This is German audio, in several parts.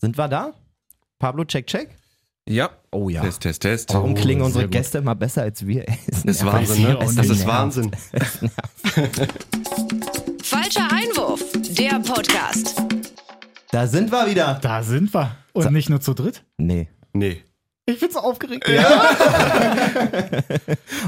Sind wir da? Pablo, check, check. Ja. Oh ja. Test, Test, Test. Warum Oh, klingen unsere. Gäste immer besser als wir? ey? Das ist nervt. Wahnsinn, ne? Das ist. Wahnsinn. Falscher Einwurf, der Podcast. Da sind wir wieder. Da sind wir. Und nicht nur zu dritt. Nee. Nee. Ich bin so aufgeregt.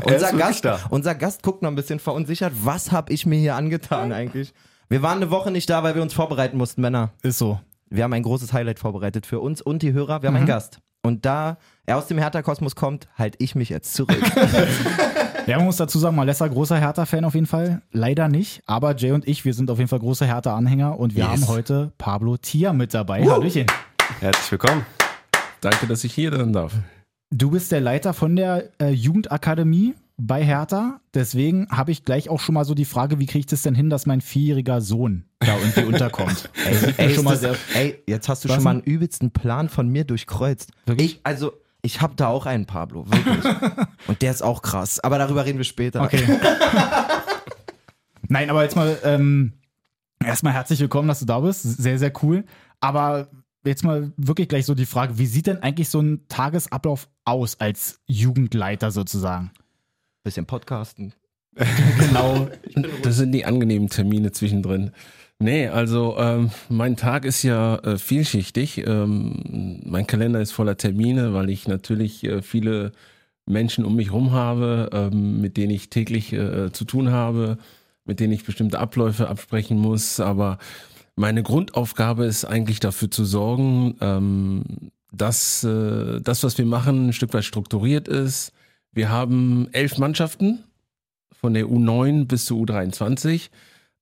Unser wirklich Gast, unser Gast guckt noch ein bisschen verunsichert. Was habe ich mir hier angetan eigentlich? Wir waren eine Woche nicht da, weil wir uns vorbereiten mussten, Männer. Ist so. Wir haben ein großes Highlight vorbereitet für uns und die Hörer. Wir haben Mhm. einen Gast. Und da er aus dem Hertha-Kosmos kommt, halte ich mich jetzt zurück. Ja, man muss dazu sagen, Malessa großer Hertha-Fan auf jeden Fall. Leider nicht. Aber Jay und ich, wir sind auf jeden Fall große Hertha-Anhänger und wir Yes. haben heute Pablo Tia mit dabei. Hallöchen. Herzlich willkommen. Danke, dass ich hier sein darf. Du bist der Leiter von der äh, Jugendakademie bei Hertha. Deswegen habe ich gleich auch schon mal so die Frage, wie kriege ich das denn hin, dass mein vierjähriger Sohn da irgendwie unterkommt? Ey, ey, schon mal das, sehr- ey, jetzt hast du schon mal einen übelsten Plan von mir durchkreuzt. Wirklich? Ich, also, ich habe da auch einen Pablo, wirklich. und der ist auch krass. Aber darüber reden wir später. Okay. Nein, aber jetzt mal ähm, erstmal herzlich willkommen, dass du da bist. Sehr, sehr cool. Aber jetzt mal wirklich gleich so die Frage, wie sieht denn eigentlich so ein Tagesablauf aus als Jugendleiter sozusagen? Bisschen Podcasten. Genau. Das sind die angenehmen Termine zwischendrin. Nee, also ähm, mein Tag ist ja äh, vielschichtig. Ähm, mein Kalender ist voller Termine, weil ich natürlich äh, viele Menschen um mich rum habe, ähm, mit denen ich täglich äh, zu tun habe, mit denen ich bestimmte Abläufe absprechen muss. Aber meine Grundaufgabe ist eigentlich dafür zu sorgen, ähm, dass äh, das, was wir machen, ein Stück weit strukturiert ist. Wir haben elf Mannschaften von der U9 bis zur U23.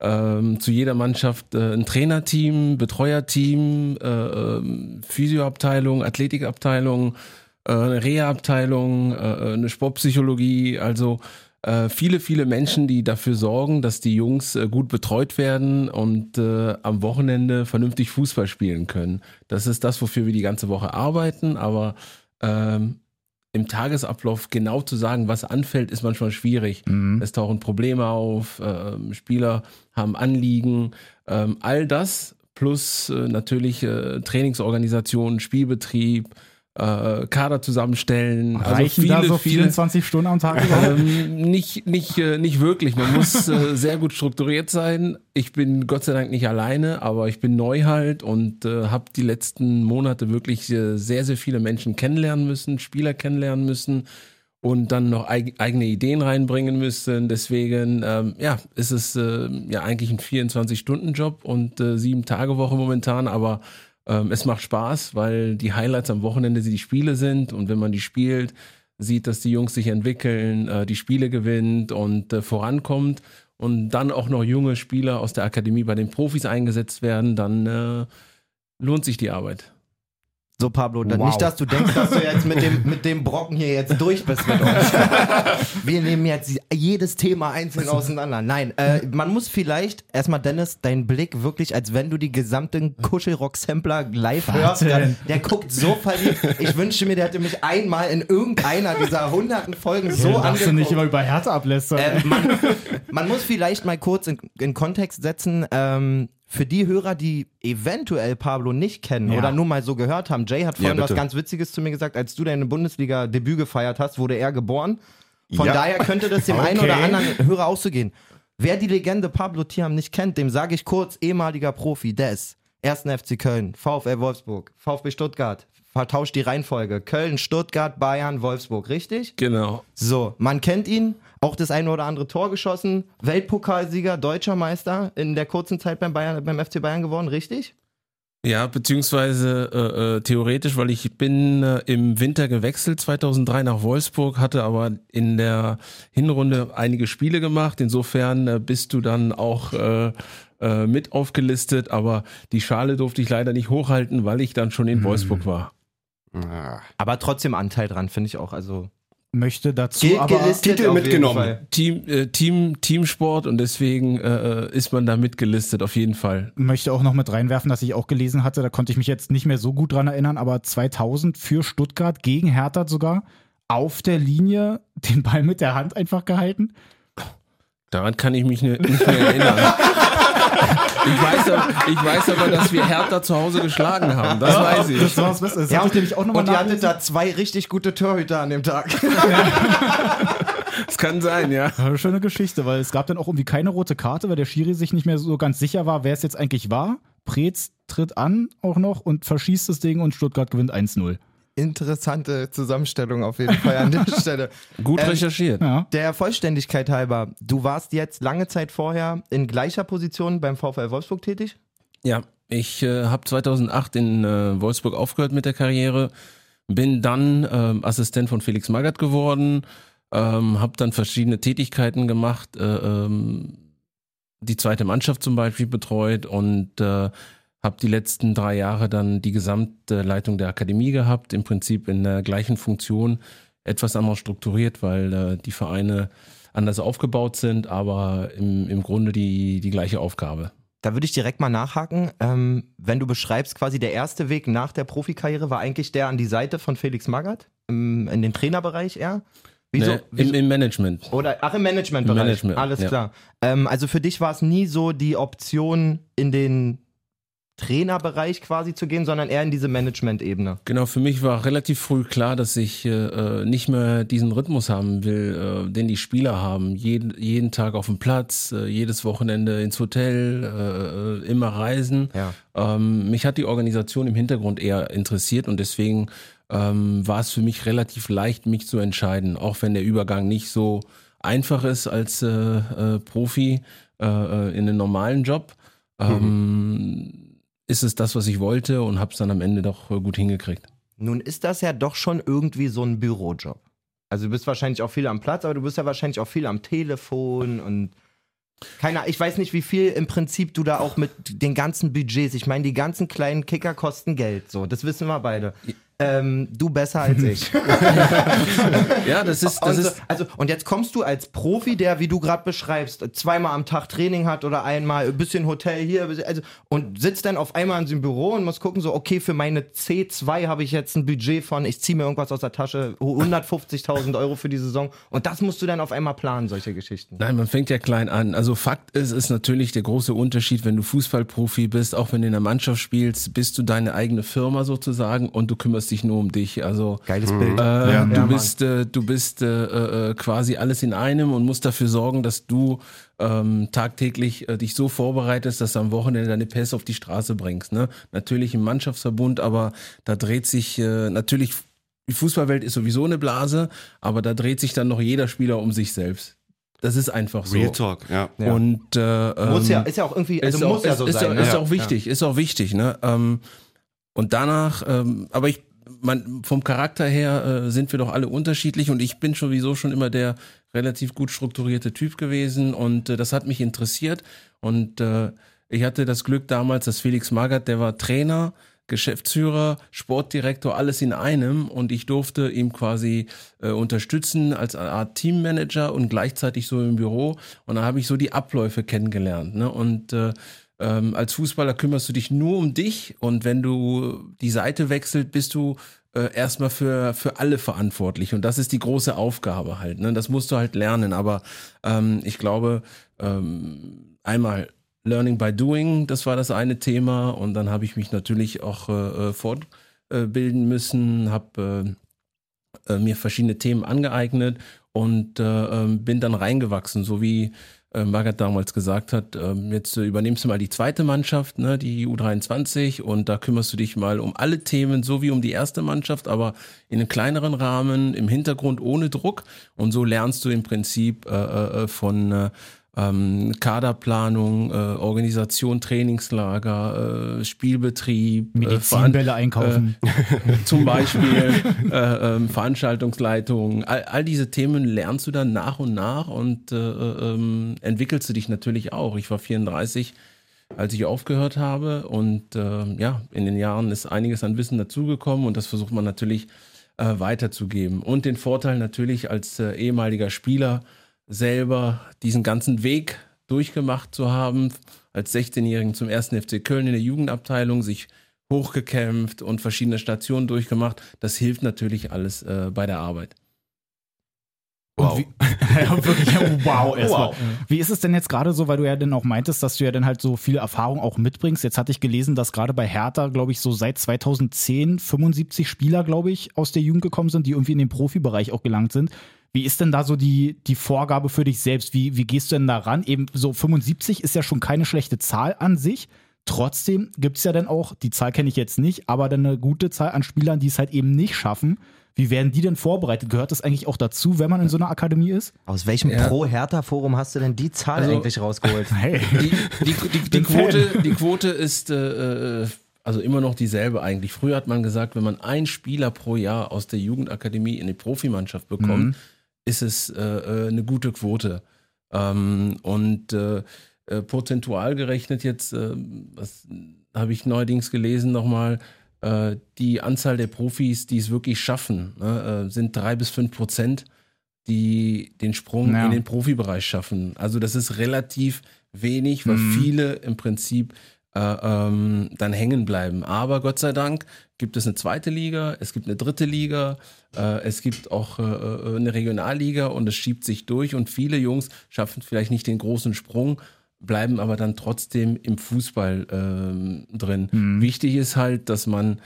Ähm, zu jeder Mannschaft äh, ein Trainerteam, Betreuerteam, äh, ähm, Physioabteilung, Athletikabteilung, äh, eine Reha-Abteilung, äh, eine Sportpsychologie, also äh, viele, viele Menschen, die dafür sorgen, dass die Jungs äh, gut betreut werden und äh, am Wochenende vernünftig Fußball spielen können. Das ist das, wofür wir die ganze Woche arbeiten, aber ähm, im Tagesablauf genau zu sagen, was anfällt, ist manchmal schwierig. Mhm. Es tauchen Probleme auf, ähm, Spieler haben Anliegen, ähm, all das plus äh, natürlich äh, Trainingsorganisation, Spielbetrieb, äh, Kader zusammenstellen. Reichen da so 24 Stunden am Tag ähm, nicht, nicht, äh, nicht wirklich. Man muss äh, sehr gut strukturiert sein. Ich bin Gott sei Dank nicht alleine, aber ich bin neu halt und äh, habe die letzten Monate wirklich äh, sehr, sehr viele Menschen kennenlernen müssen, Spieler kennenlernen müssen und dann noch eig eigene Ideen reinbringen müssen. Deswegen, ähm, ja, ist es äh, ja eigentlich ein 24-Stunden-Job und sieben Tage Woche momentan, aber ähm, es macht Spaß, weil die Highlights am Wochenende die Spiele sind und wenn man die spielt, sieht, dass die Jungs sich entwickeln, äh, die Spiele gewinnt und äh, vorankommt und dann auch noch junge Spieler aus der Akademie bei den Profis eingesetzt werden, dann äh, lohnt sich die Arbeit. So, Pablo, dann Wow. nicht, dass du denkst, dass du jetzt mit dem, mit dem Brocken hier jetzt durch bist mit uns. Wir nehmen jetzt jedes Thema einzeln auseinander. Nein, äh, man muss vielleicht erstmal, Dennis, deinen Blick wirklich, als wenn du die gesamten Kuschelrock-Sampler live hörst. Der, der guckt so verliebt. Ich wünschte mir, der hätte mich einmal in irgendeiner dieser hunderten Folgen so so darfst du nicht angeguckt. immer über Hertha ablästern. Ähm, man, man muss vielleicht mal kurz in, in Kontext setzen, ähm, für die Hörer, die eventuell Pablo nicht kennen Ja. oder nur mal so gehört haben. Jay hat vorhin Ja, was ganz Witziges zu mir gesagt, als du deine Bundesliga-Debüt gefeiert hast, wurde er geboren. Von Ja. daher könnte das dem Okay. einen oder anderen Hörer auch so gehen. Wer die Legende Pablo Thiam nicht kennt, dem sage ich kurz, ehemaliger Profi, Des, 1. FC Köln, VfL Wolfsburg, VfB Stuttgart, vertauscht die Reihenfolge, Köln, Stuttgart, Bayern, Wolfsburg, richtig? Genau. So, man kennt ihn, auch das eine oder andere Tor geschossen, Weltpokalsieger, deutscher Meister in der kurzen Zeit beim, Bayern, beim FC Bayern geworden, richtig? Ja, beziehungsweise äh, äh, theoretisch, weil ich bin äh, im Winter gewechselt 2003 nach Wolfsburg, hatte aber in der Hinrunde einige Spiele gemacht. Insofern äh, bist du dann auch äh, äh, mit aufgelistet, aber die Schale durfte ich leider nicht hochhalten, weil ich dann schon in Wolfsburg war. Ah. Aber trotzdem Anteil dran, finde ich auch. Also Möchte dazu gilt aber Titel mitgenommen. Team, äh, Team, Teamsport und deswegen äh, ist man da mitgelistet, auf jeden Fall. möchte auch noch mit reinwerfen, dass ich auch gelesen hatte, da konnte ich mich jetzt nicht mehr so gut dran erinnern, aber 2000 für Stuttgart gegen Hertha sogar auf der Linie den Ball mit der Hand einfach gehalten. Daran kann ich mich nicht mehr erinnern. Ich weiß, aber, ich weiß aber, dass wir Hertha zu Hause geschlagen haben. Das weiß ich. Das war das Beste. Das Ja, ich nämlich auch nochmal und ihr hattet da zwei richtig gute Torhüter an dem Tag. Das kann sein, ja. Ja, Schöne Geschichte, weil es gab dann auch irgendwie keine rote Karte, weil der Schiri sich nicht mehr so ganz sicher war, wer es jetzt eigentlich war. Preetz tritt an auch noch und verschießt das Ding und Stuttgart gewinnt 1-0. Interessante Zusammenstellung auf jeden Fall an der Stelle. Gut Ähm, recherchiert. Ja. Der Vollständigkeit halber, du warst jetzt lange Zeit vorher in gleicher Position beim VfL Wolfsburg tätig? Ja, ich äh, habe 2008 in äh, Wolfsburg aufgehört mit der Karriere, bin dann ähm, Assistent von Felix Magath geworden, ähm, habe dann verschiedene Tätigkeiten gemacht, äh, ähm, die zweite Mannschaft zum Beispiel betreut und äh, habe die letzten drei Jahre dann die gesamte Leitung der Akademie gehabt, im Prinzip in der gleichen Funktion, etwas anders strukturiert, weil äh, die Vereine anders aufgebaut sind, aber im, im Grunde die, die gleiche Aufgabe. Da würde ich direkt mal nachhaken. Ähm, wenn du beschreibst, quasi der erste Weg nach der Profikarriere war eigentlich der an die Seite von Felix Magath, im, in den Trainerbereich eher. Wieso? Nee, im, Im Management. oder ach im Managementbereich. Management, Alles ja. klar. Ähm, also für dich war es nie so die Option in den Trainerbereich quasi zu gehen, sondern eher in diese Management-Ebene. Genau, für mich war relativ früh klar, dass ich äh, nicht mehr diesen Rhythmus haben will, äh, den die Spieler haben. Jeden, jeden Tag auf dem Platz, äh, jedes Wochenende ins Hotel, äh, immer reisen. Ja. Ähm, mich hat die Organisation im Hintergrund eher interessiert und deswegen ähm, war es für mich relativ leicht, mich zu entscheiden, auch wenn der Übergang nicht so einfach ist als äh, äh, Profi in einen normalen Job. Ähm, ist es das, was ich wollte und habe es dann am Ende doch äh, gut hingekriegt. Nun ist das ja doch schon irgendwie so ein Bürojob. Also du bist wahrscheinlich auch viel am Platz, aber du bist ja wahrscheinlich auch viel am Telefon und keine Ahnung, ich weiß nicht, wie viel im Prinzip du da auch mit den ganzen Budgets, ich meine, die ganzen kleinen Kicker kosten Geld, so, das wissen wir beide. Ähm, du besser als ich. Ja, das ist, und, das so, ist, also, und jetzt kommst du als Profi, der, wie du gerade beschreibst, zweimal am Tag Training hat oder einmal ein bisschen Hotel hier, also, und sitzt dann auf einmal in seinem Büro und muss gucken, so, okay, für meine C2 habe ich jetzt ein Budget von, ich ziehe mir irgendwas aus der Tasche, 150.000 Euro für die Saison und das musst du dann auf einmal planen, solche Geschichten. Nein, man fängt ja klein an. Also Fakt ist, ist natürlich der große Unterschied, wenn du Fußballprofi bist, auch wenn du in der Mannschaft spielst, bist du deine eigene Firma sozusagen und du kümmerst dich nur um dich. Also Geiles Bild. äh, Ja, du bist, äh, du bist äh, quasi alles in einem und musst dafür sorgen, dass du ähm, tagtäglich äh, dich so vorbereitest, dass du am Wochenende deine Pässe auf die Straße bringst. Ne? Natürlich im Mannschaftsverbund, aber da dreht sich äh, natürlich, die Fußballwelt ist sowieso eine Blase, aber da dreht sich dann noch jeder Spieler um sich selbst. Das ist einfach so. Real Talk, ja. Ja. Und äh, muss ähm, ja, ist ja auch irgendwie, also ist auch, muss ja ist, so ist, sein. Auch, ne? ist Ja. auch wichtig, ist auch wichtig, ne? Ähm, und danach, ähm, aber ich, man, vom Charakter her äh, sind wir doch alle unterschiedlich und ich bin sowieso schon immer der relativ gut strukturierte Typ gewesen und äh, das hat mich interessiert und äh, ich hatte das Glück damals, dass Felix Magath, der war Trainer, Geschäftsführer, Sportdirektor, alles in einem und ich durfte ihm quasi äh, unterstützen als Art Teammanager und gleichzeitig so im Büro und da habe ich so die Abläufe kennengelernt ne? und äh, ähm, als Fußballer kümmerst du dich nur um dich und wenn du die Seite wechselt, bist du äh, erstmal für, für alle verantwortlich und das ist die große Aufgabe halt. Ne? Das musst du halt lernen, aber ähm, ich glaube, ähm, einmal Learning by Doing, das war das eine Thema und dann habe ich mich natürlich auch äh, äh, fortbilden müssen, habe äh, äh, mir verschiedene Themen angeeignet und äh, ähm, bin dann reingewachsen, so wie äh, damals gesagt hat, ähm, jetzt äh, übernimmst du mal die zweite Mannschaft, ne, die U23 und da kümmerst du dich mal um alle Themen, so wie um die erste Mannschaft, aber in einem kleineren Rahmen, im Hintergrund ohne Druck. Und so lernst du im Prinzip äh, äh, von ähm, Kaderplanung, äh, Organisation, Trainingslager, äh, Spielbetrieb, äh, Medizinbälle einkaufen. zum Beispiel äh, ähm, Veranstaltungsleitung, all, all diese Themen lernst du dann nach und nach und äh, äh, ähm, entwickelst du dich natürlich auch. Ich war 34, als ich aufgehört habe und äh, ja, in den Jahren ist einiges an Wissen dazugekommen und das versucht man natürlich äh, weiterzugeben. Und den Vorteil natürlich als äh, ehemaliger Spieler selber diesen ganzen Weg durchgemacht zu haben, als 16-Jährigen zum ersten FC Köln in der Jugendabteilung, sich hochgekämpft und verschiedene Stationen durchgemacht. Das hilft natürlich alles äh, bei der Arbeit. Wie, ja, wirklich, wow, erstmal. Wow. Wie ist es denn jetzt gerade so, weil du ja dann auch meintest, dass du ja dann halt so viel Erfahrung auch mitbringst? Jetzt hatte ich gelesen, dass gerade bei Hertha, glaube ich, so seit 2010 75 Spieler, glaube ich, aus der Jugend gekommen sind, die irgendwie in den Profibereich auch gelangt sind. Wie ist denn da so die, die Vorgabe für dich selbst? Wie, wie gehst du denn da ran? Eben so 75 ist ja schon keine schlechte Zahl an sich. Trotzdem gibt es ja dann auch, die Zahl kenne ich jetzt nicht, aber dann eine gute Zahl an Spielern, die es halt eben nicht schaffen. Wie werden die denn vorbereitet? Gehört das eigentlich auch dazu, wenn man in so einer Akademie ist? Aus welchem ja. Pro-Hertha-Forum hast du denn die Zahl also, eigentlich rausgeholt? Hey. Die, die, die, die Quote, die Quote ist äh, äh, also immer noch dieselbe eigentlich. Früher hat man gesagt, wenn man einen Spieler pro Jahr aus der Jugendakademie in die Profimannschaft bekommt, mhm. Ist es äh, äh eine gute Quote. Ähm, und äh, äh, prozentual gerechnet jetzt, was habe ich neuerdings gelesen nochmal, äh, die Anzahl der Profis, die es wirklich schaffen, ne, äh, sind drei bis fünf Prozent, die den Sprung ja. in den Profibereich schaffen. Also das ist relativ wenig, weil mhm. viele im Prinzip äh, ähm, dann hängen bleiben. Aber Gott sei Dank gibt es eine zweite Liga, es gibt eine dritte Liga, äh, es gibt auch äh, äh eine Regionalliga und es schiebt sich durch und viele Jungs schaffen vielleicht nicht den großen Sprung bleiben aber dann trotzdem im Fußball äh, drin. Mhm. Wichtig ist halt, dass man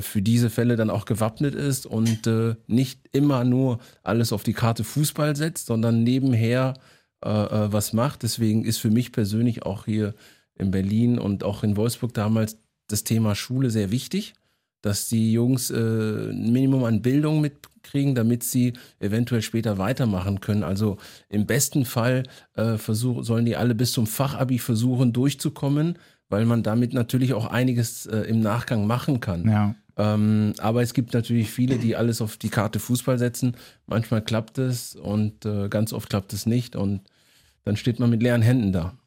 für diese Fälle dann auch gewappnet ist und nicht immer nur alles auf die Karte Fußball setzt, sondern nebenher was macht. Deswegen ist für mich persönlich auch hier in Berlin und auch in Wolfsburg damals das Thema Schule sehr wichtig, dass die Jungs äh, ein Minimum an Bildung mit kriegen, damit sie eventuell später weitermachen können. Also im besten Fall äh, versuch, sollen die alle bis zum Fachabi versuchen durchzukommen, weil man damit natürlich auch einiges äh, im Nachgang machen kann. Ja. Ähm, aber es gibt natürlich viele, die alles auf die Karte Fußball setzen. Manchmal klappt es und äh, ganz oft klappt es nicht und dann steht man mit leeren Händen da.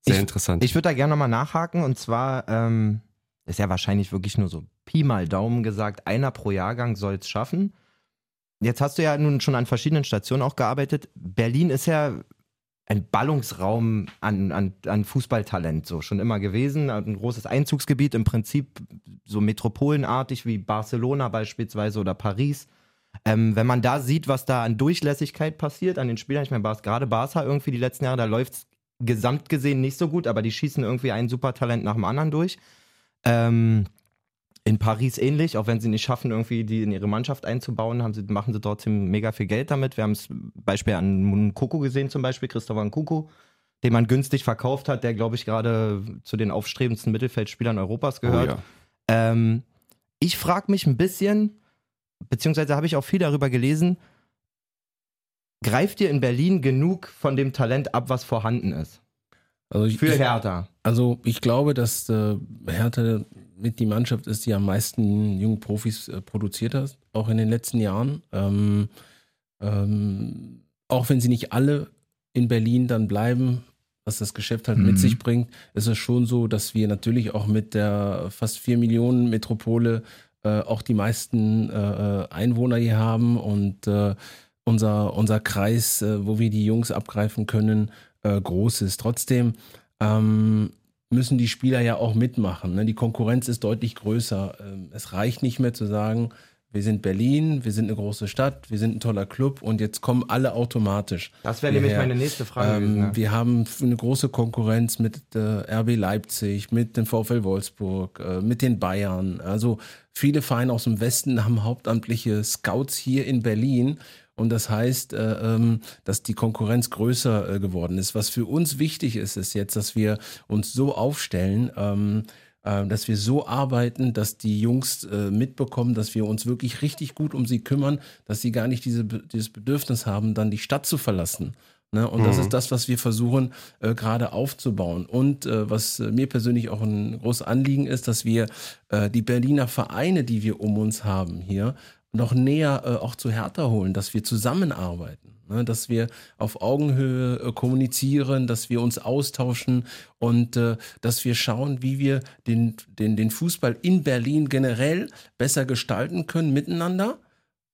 Sehr ich, interessant. Ich würde da gerne nochmal nachhaken und zwar ähm, ist ja wahrscheinlich wirklich nur so Pi mal Daumen gesagt, einer pro Jahrgang soll es schaffen. Jetzt hast du ja nun schon an verschiedenen Stationen auch gearbeitet. Berlin ist ja ein Ballungsraum an, an, an Fußballtalent so schon immer gewesen. Ein großes Einzugsgebiet, im Prinzip so metropolenartig wie Barcelona beispielsweise oder Paris. Ähm, wenn man da sieht, was da an Durchlässigkeit passiert an den Spielern, ich meine, gerade Barca irgendwie die letzten Jahre, da läuft es gesamt gesehen nicht so gut, aber die schießen irgendwie ein Supertalent nach dem anderen durch. Ähm, in Paris ähnlich, auch wenn sie nicht schaffen, irgendwie die in ihre Mannschaft einzubauen, haben sie, machen sie trotzdem mega viel Geld damit. Wir haben es Beispiel an Mukoko gesehen, zum Beispiel, Christopher Nkuku, den man günstig verkauft hat, der, glaube ich, gerade zu den aufstrebendsten Mittelfeldspielern Europas gehört. Oh ja. ähm, ich frage mich ein bisschen, beziehungsweise habe ich auch viel darüber gelesen, greift ihr in Berlin genug von dem Talent ab, was vorhanden ist? Also ich, Für Hertha. Also ich glaube, dass äh, Hertha mit die Mannschaft ist, die am meisten jungen Profis äh, produziert hat, auch in den letzten Jahren. Ähm, ähm, auch wenn sie nicht alle in Berlin dann bleiben, was das Geschäft halt mhm. mit sich bringt, ist es schon so, dass wir natürlich auch mit der fast vier Millionen Metropole äh, auch die meisten äh, äh Einwohner hier haben und äh, unser, unser Kreis, äh, wo wir die Jungs abgreifen können, groß ist. Trotzdem ähm, müssen die Spieler ja auch mitmachen. Ne? Die Konkurrenz ist deutlich größer. Ähm, es reicht nicht mehr zu sagen, wir sind Berlin, wir sind eine große Stadt, wir sind ein toller Club und jetzt kommen alle automatisch. Das wäre nämlich meine nächste Frage. Ähm, gewesen, ja. Wir haben eine große Konkurrenz mit äh, RB Leipzig, mit dem VfL Wolfsburg, äh, mit den Bayern. Also viele Vereine aus dem Westen haben hauptamtliche Scouts hier in Berlin und das heißt, äh, ähm, dass die Konkurrenz größer äh, geworden ist. Was für uns wichtig ist, ist jetzt, dass wir uns so aufstellen, ähm, äh, dass wir so arbeiten, dass die Jungs mitbekommen, dass wir uns wirklich richtig gut um sie kümmern, dass sie gar nicht diese, dieses Bedürfnis haben, dann die Stadt zu verlassen. Ne? Und mhm. das ist das, was wir versuchen äh, gerade aufzubauen. Und äh, was mir persönlich auch ein großes Anliegen ist, dass wir die Berliner Vereine, die wir um uns haben hier, noch näher äh, auch zu Hertha holen, dass wir zusammenarbeiten, ne? dass wir auf Augenhöhe äh, kommunizieren, dass wir uns austauschen und äh, dass wir schauen, wie wir den, den, den Fußball in Berlin generell besser gestalten können miteinander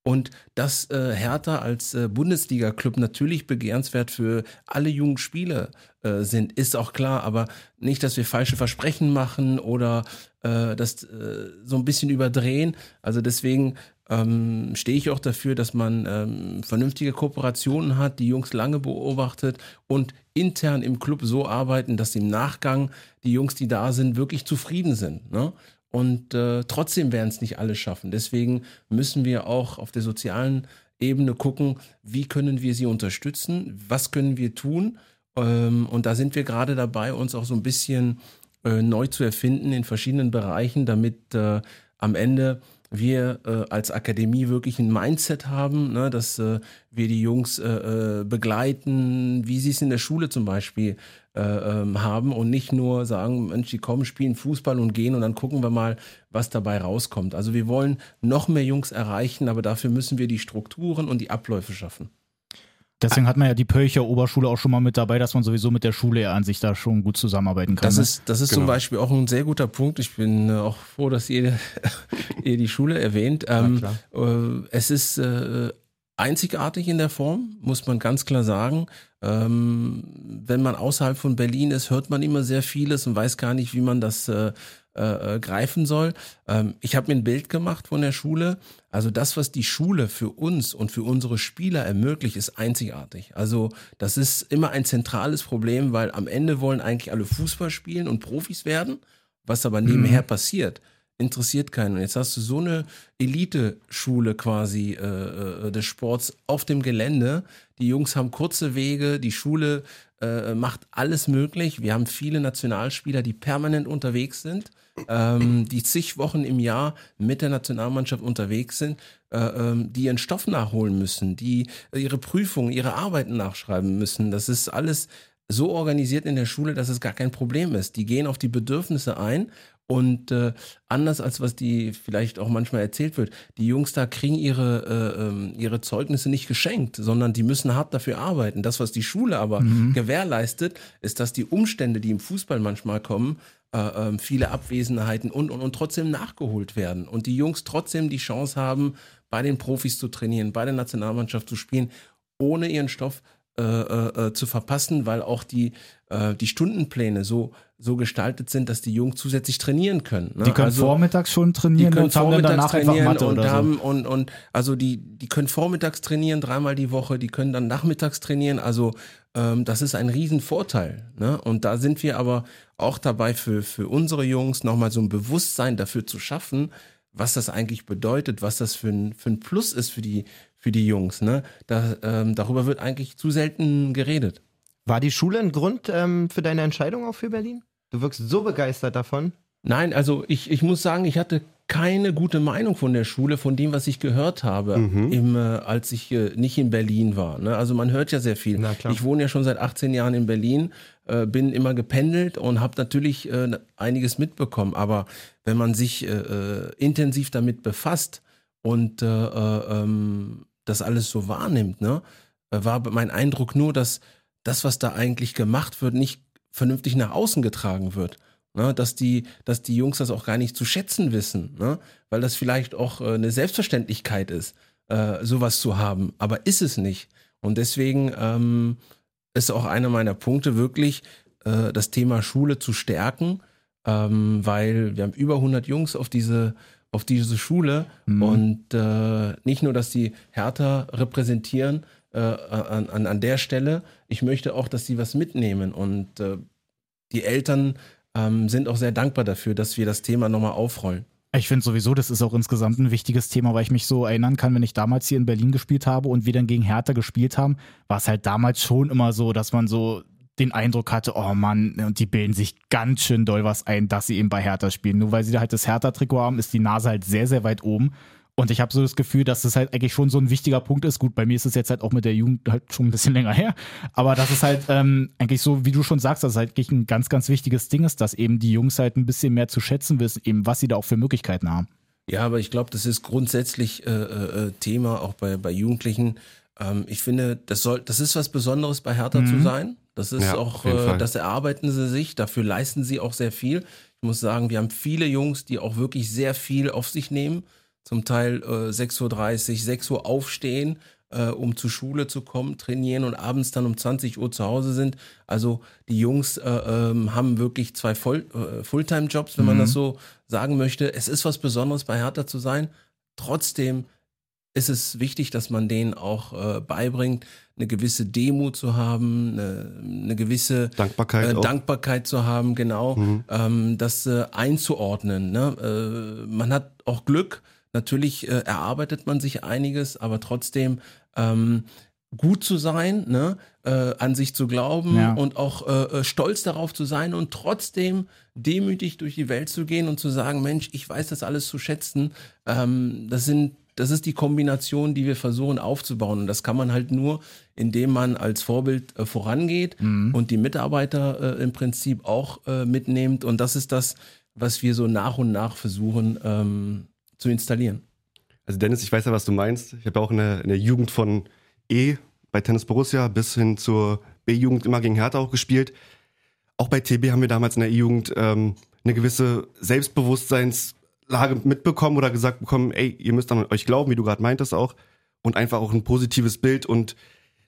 Und dass äh, Hertha als äh, Bundesliga-Club natürlich begehrenswert für alle jungen Spieler äh, sind, ist auch klar. Aber nicht, dass wir falsche Versprechen machen oder äh, das äh, so ein bisschen überdrehen. Also deswegen ähm, stehe ich auch dafür, dass man ähm, vernünftige Kooperationen hat, die Jungs lange beobachtet und intern im Club so arbeiten, dass im Nachgang die Jungs, die da sind, wirklich zufrieden sind. Ne? Und äh, trotzdem werden es nicht alle schaffen. Deswegen müssen wir auch auf der sozialen Ebene gucken, wie können wir sie unterstützen, was können wir tun. Ähm, und da sind wir gerade dabei, uns auch so ein bisschen äh, neu zu erfinden in verschiedenen Bereichen, damit äh, am Ende wir äh, als Akademie wirklich ein Mindset haben, ne, dass äh, wir die Jungs äh, äh begleiten, wie sie es in der Schule zum Beispiel äh, ähm, haben und nicht nur sagen, Mensch, die kommen, spielen Fußball und gehen und dann gucken wir mal, was dabei rauskommt. Also wir wollen noch mehr Jungs erreichen, aber dafür müssen wir die Strukturen und die Abläufe schaffen. Deswegen hat man ja die Pölcher Oberschule auch schon mal mit dabei, dass man sowieso mit der Schule an sich da schon gut zusammenarbeiten kann. Das ne? ist, das ist Genau. zum Beispiel auch ein sehr guter Punkt. Ich bin äh, auch froh, dass ihr, ihr die Schule erwähnt. Ähm, äh, es ist äh, einzigartig in der Form, muss man ganz klar sagen. Ähm, wenn man außerhalb von Berlin ist, hört man immer sehr vieles und weiß gar nicht, wie man das äh, äh, äh, greifen soll. Ähm, ich habe mir ein Bild gemacht von der Schule. Also das, was die Schule für uns und für unsere Spieler ermöglicht, ist einzigartig. Also das ist immer ein zentrales Problem, weil am Ende wollen eigentlich alle Fußball spielen und Profis werden, was aber nebenher passiert interessiert keinen. Und jetzt hast du so eine Elite-Schule quasi äh, äh, des Sports auf dem Gelände. Die Jungs haben kurze Wege, die Schule äh, macht alles möglich. Wir haben viele Nationalspieler, die permanent unterwegs sind, ähm, die zig Wochen im Jahr mit der Nationalmannschaft unterwegs sind, äh, ähm, die ihren Stoff nachholen müssen, die ihre Prüfungen, ihre Arbeiten nachschreiben müssen. Das ist alles so organisiert in der Schule, dass es gar kein Problem ist. Die gehen auf die Bedürfnisse ein und äh, anders als was die vielleicht auch manchmal erzählt wird, die Jungs da kriegen ihre, äh, ähm, ihre Zeugnisse nicht geschenkt, sondern die müssen hart dafür arbeiten. Das, was die Schule aber gewährleistet, ist, dass die Umstände, die im Fußball manchmal kommen, äh, ähm, viele Abwesenheiten und, und, und trotzdem nachgeholt werden. Und die Jungs trotzdem die Chance haben, bei den Profis zu trainieren, bei der Nationalmannschaft zu spielen, ohne ihren Stoff äh, äh, äh, zu verpassen, weil auch die, äh, die Stundenpläne so, so gestaltet sind, dass die Jungs zusätzlich trainieren können. Ne? Die können Also- vormittags schon die trainieren können und haben dann vormittags danach einfach trainieren Mathe und oder so. haben und und also die die können vormittags trainieren dreimal die Woche, die können dann nachmittags trainieren. Also ähm, das ist ein Riesenvorteil. Ne? Und da sind wir aber auch dabei für für unsere Jungs nochmal so ein Bewusstsein dafür zu schaffen, was das eigentlich bedeutet, was das für ein für ein Plus ist für die für die Jungs. Ne? Da, ähm, darüber wird eigentlich zu selten geredet. War die Schule ein Grund ähm, für deine Entscheidung auch für Berlin? Du wirkst so begeistert davon. Nein, also ich, ich muss sagen, ich hatte keine gute Meinung von der Schule, von dem, was ich gehört habe, im, äh, als ich äh, nicht in Berlin war. Ne? Also man hört ja sehr viel. Ich wohne ja schon seit 18 Jahren in Berlin, äh, bin immer gependelt und habe natürlich äh, einiges mitbekommen. Aber wenn man sich äh, äh, intensiv damit befasst und äh, äh, ähm, das alles so wahrnimmt, ne, war mein Eindruck nur, dass das, was da eigentlich gemacht wird, nicht vernünftig nach außen getragen wird. Ne, dass, die, dass die Jungs das auch gar nicht zu schätzen wissen, ne? weil das vielleicht auch äh, eine Selbstverständlichkeit ist, äh, sowas zu haben. Aber ist es nicht. Und deswegen ähm, ist auch einer meiner Punkte wirklich, äh, das Thema Schule zu stärken, ähm, weil wir haben über 100 Jungs auf diese, auf diese Schule und äh, nicht nur, dass die Hertha repräsentieren äh, an, an, an der Stelle, ich möchte auch, dass sie was mitnehmen und äh, die Eltern ähm, sind auch sehr dankbar dafür, dass wir das Thema nochmal aufrollen. Ich finde sowieso, das ist auch insgesamt ein wichtiges Thema, weil ich mich so erinnern kann, wenn ich damals hier in Berlin gespielt habe und wir dann gegen Hertha gespielt haben, war es halt damals schon immer so, dass man so den Eindruck hatte, oh Mann, und die bilden sich ganz schön doll was ein, dass sie eben bei Hertha spielen. Nur weil sie da halt das Hertha-Trikot haben, ist die Nase halt sehr, sehr weit oben. Und ich habe so das Gefühl, dass das halt eigentlich schon so ein wichtiger Punkt ist. Gut, bei mir ist es jetzt halt auch mit der Jugend halt schon ein bisschen länger her. Aber das ist halt ähm, eigentlich so, wie du schon sagst, dass es halt eigentlich ein ganz, ganz wichtiges Ding ist, dass eben die Jungs halt ein bisschen mehr zu schätzen wissen, eben was sie da auch für Möglichkeiten haben. Ja, aber ich glaube, das ist grundsätzlich äh, äh, Thema auch bei, bei Jugendlichen. Ähm, ich finde, das soll, das ist was Besonderes bei Hertha zu sein. Das ist Ja, auch, äh, das erarbeiten sie sich, dafür leisten sie auch sehr viel. Ich muss sagen, wir haben viele Jungs, die auch wirklich sehr viel auf sich nehmen. Zum Teil äh, 6.30 Uhr, 6 Uhr aufstehen, äh, um zur Schule zu kommen, trainieren und abends dann um 20 Uhr zu Hause sind. Also die Jungs äh, ähm, haben wirklich zwei Voll, äh, Fulltime-Jobs, wenn man das so sagen möchte. Es ist was Besonderes, bei Hertha zu sein. Trotzdem ist es wichtig, dass man denen auch äh, beibringt, eine gewisse Demut zu haben, eine, eine gewisse Dankbarkeit äh. Dankbarkeit zu haben, genau, Mhm. ähm, das äh, einzuordnen. Ne? Äh, man hat auch Glück, natürlich äh, erarbeitet man sich einiges, aber trotzdem ähm, gut zu sein, ne? äh, an sich zu glauben Ja. und auch äh, äh, stolz darauf zu sein und trotzdem demütig durch die Welt zu gehen und zu sagen, Mensch, ich weiß das alles zu schätzen. Ähm, das sind das ist die Kombination, die wir versuchen aufzubauen. Und das kann man halt nur, indem man als Vorbild äh, vorangeht und die Mitarbeiter äh, im Prinzip auch äh, mitnimmt. Und das ist das, was wir so nach und nach versuchen ähm, zu installieren. Also Dennis, ich weiß ja, was du meinst. Ich habe auch in der, in der Jugend von E bei Tennis Borussia bis hin zur B-Jugend immer gegen Hertha auch gespielt. Auch bei TB haben wir damals in der E-Jugend ähm, eine gewisse Selbstbewusstseinslage mitbekommen oder gesagt bekommen, ey, ihr müsst an euch glauben, wie du gerade meintest auch. Und einfach auch ein positives Bild. Und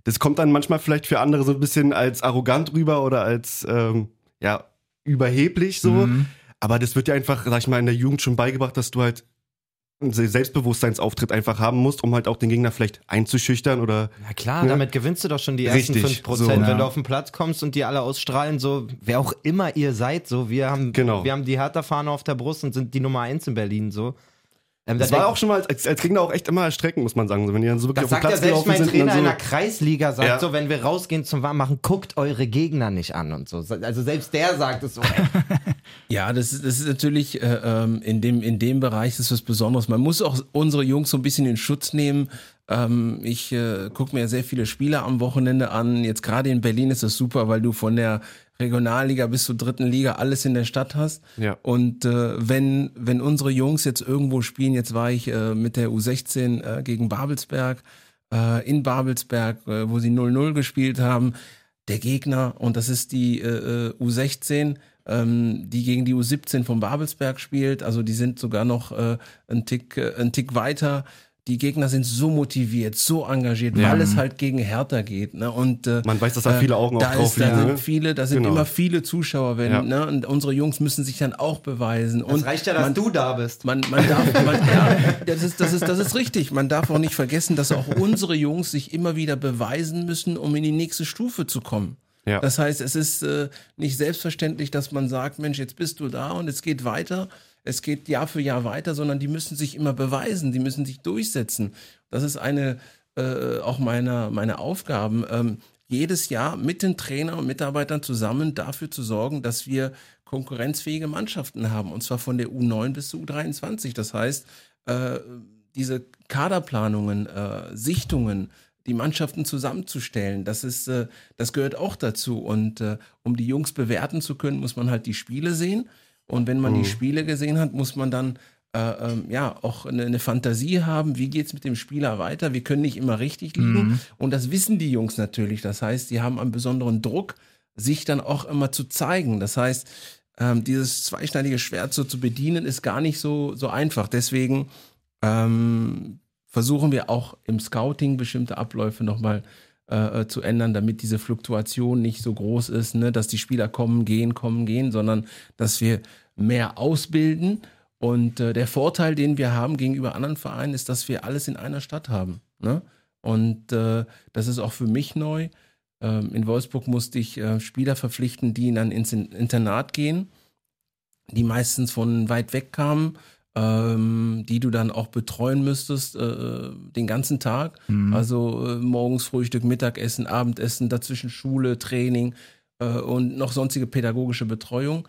das kommt dann manchmal vielleicht für andere so ein bisschen als arrogant rüber oder als ähm, ja, überheblich so. Mhm. Aber das wird dir einfach, sag ich mal, in der Jugend schon beigebracht, dass du halt Selbstbewusstseinsauftritt einfach haben musst, um halt auch den Gegner vielleicht einzuschüchtern oder Ja klar, Ja. damit gewinnst du doch schon die ersten Richtig, 5%. so. Wenn Ja. du auf den Platz kommst und die alle ausstrahlen, so, wer auch immer ihr seid, so, wir haben, Genau. wir haben die Hertha-Fahne auf der Brust und sind die Nummer 1 in Berlin, so. Ähm, das da war auch schon mal als, als Gegner auch echt immer erstreckend, muss man sagen. So, wenn die dann so wirklich das auf sagt ja Platz selbst gelaufen mein sind Trainer und in der Kreisliga, sagt Ja. so, wenn wir rausgehen zum Warmmachen, guckt eure Gegner nicht an und so. Also selbst der sagt es so. Ja, das ist, das ist natürlich äh, ähm, in, dem, in dem Bereich ist was Besonderes. Man muss auch unsere Jungs so ein bisschen in Schutz nehmen. Ähm, ich äh, gucke mir sehr viele Spiele am Wochenende an. Jetzt gerade in Berlin ist das super, weil du von der Regionalliga bis zur dritten Liga alles in der Stadt hast. Ja. Und äh, wenn, wenn unsere Jungs jetzt irgendwo spielen, jetzt war ich äh, mit der U16 äh, gegen Babelsberg, äh, in Babelsberg, äh, wo sie 0-0 gespielt haben, der Gegner, und das ist die äh, äh, U16, ähm, die gegen die U17 von Babelsberg spielt, also die sind sogar noch äh, ein, Tick, äh, ein Tick weiter. Die Gegner sind so motiviert, so engagiert, Ja. weil es halt gegen Hertha geht. Ne? Und äh, Man weiß, dass da viele Augen auch da drauf ist, da liegen, sind ne? viele, da sind Genau. immer viele Zuschauer, wenn, Ja. ne? Und unsere Jungs müssen sich dann auch beweisen. Es und reicht ja, dass man, du da bist. man, man darf, man, ja, das ist, das ist, das ist richtig. Man darf auch nicht vergessen, dass auch unsere Jungs sich immer wieder beweisen müssen, um in die nächste Stufe zu kommen. Ja. Das heißt, es ist äh, nicht selbstverständlich, dass man sagt, Mensch, jetzt bist du da und es geht weiter. Es geht Jahr für Jahr weiter, sondern die müssen sich immer beweisen, die müssen sich durchsetzen. Das ist eine äh, auch meiner meine Aufgaben. Ähm, jedes Jahr mit den Trainern und Mitarbeitern zusammen dafür zu sorgen, dass wir konkurrenzfähige Mannschaften haben, und zwar von der U9 bis zur U23. Das heißt, äh, diese Kaderplanungen, äh, Sichtungen, die Mannschaften zusammenzustellen, das ist, äh, das gehört auch dazu. Und äh, um die Jungs bewerten zu können, muss man halt die Spiele sehen. Und wenn man die Spiele gesehen hat, muss man dann äh, ähm, ja auch eine, eine Fantasie haben, wie geht's mit dem Spieler weiter. Wir können nicht immer richtig liegen. Und das wissen die Jungs natürlich. Das heißt, die haben einen besonderen Druck, sich dann auch immer zu zeigen. Das heißt, ähm, dieses zweischneidige Schwert so zu bedienen, ist gar nicht so, so einfach. Deswegen ähm, versuchen wir auch im Scouting bestimmte Abläufe nochmal äh, äh, zu ändern, damit diese Fluktuation nicht so groß ist, ne? dass die Spieler kommen, gehen, kommen, gehen, sondern dass wir mehr ausbilden. Und äh, der Vorteil, den wir haben gegenüber anderen Vereinen, ist, dass wir alles in einer Stadt haben. Ne? Und äh, das ist auch für mich neu. Ähm, in Wolfsburg musste ich äh, Spieler verpflichten, die In- Internat gehen, die meistens von weit weg kamen, ähm, die du dann auch betreuen müsstest äh, den ganzen Tag. Also äh, morgens Frühstück, Mittagessen, Abendessen, dazwischen Schule, Training äh, und noch sonstige pädagogische Betreuung.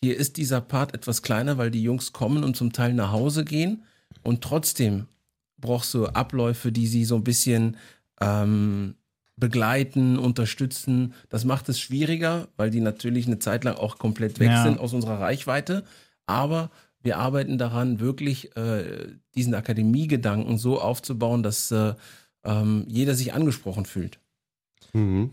Hier ist dieser Part etwas kleiner, weil die Jungs kommen und zum Teil nach Hause gehen und trotzdem brauchst du Abläufe, die sie so ein bisschen ähm, begleiten, unterstützen. Das macht es schwieriger, weil die natürlich eine Zeit lang auch komplett weg Ja. sind aus unserer Reichweite. Aber wir arbeiten daran, wirklich äh, diesen Akademiegedanken so aufzubauen, dass äh, ähm, jeder sich angesprochen fühlt. Mhm.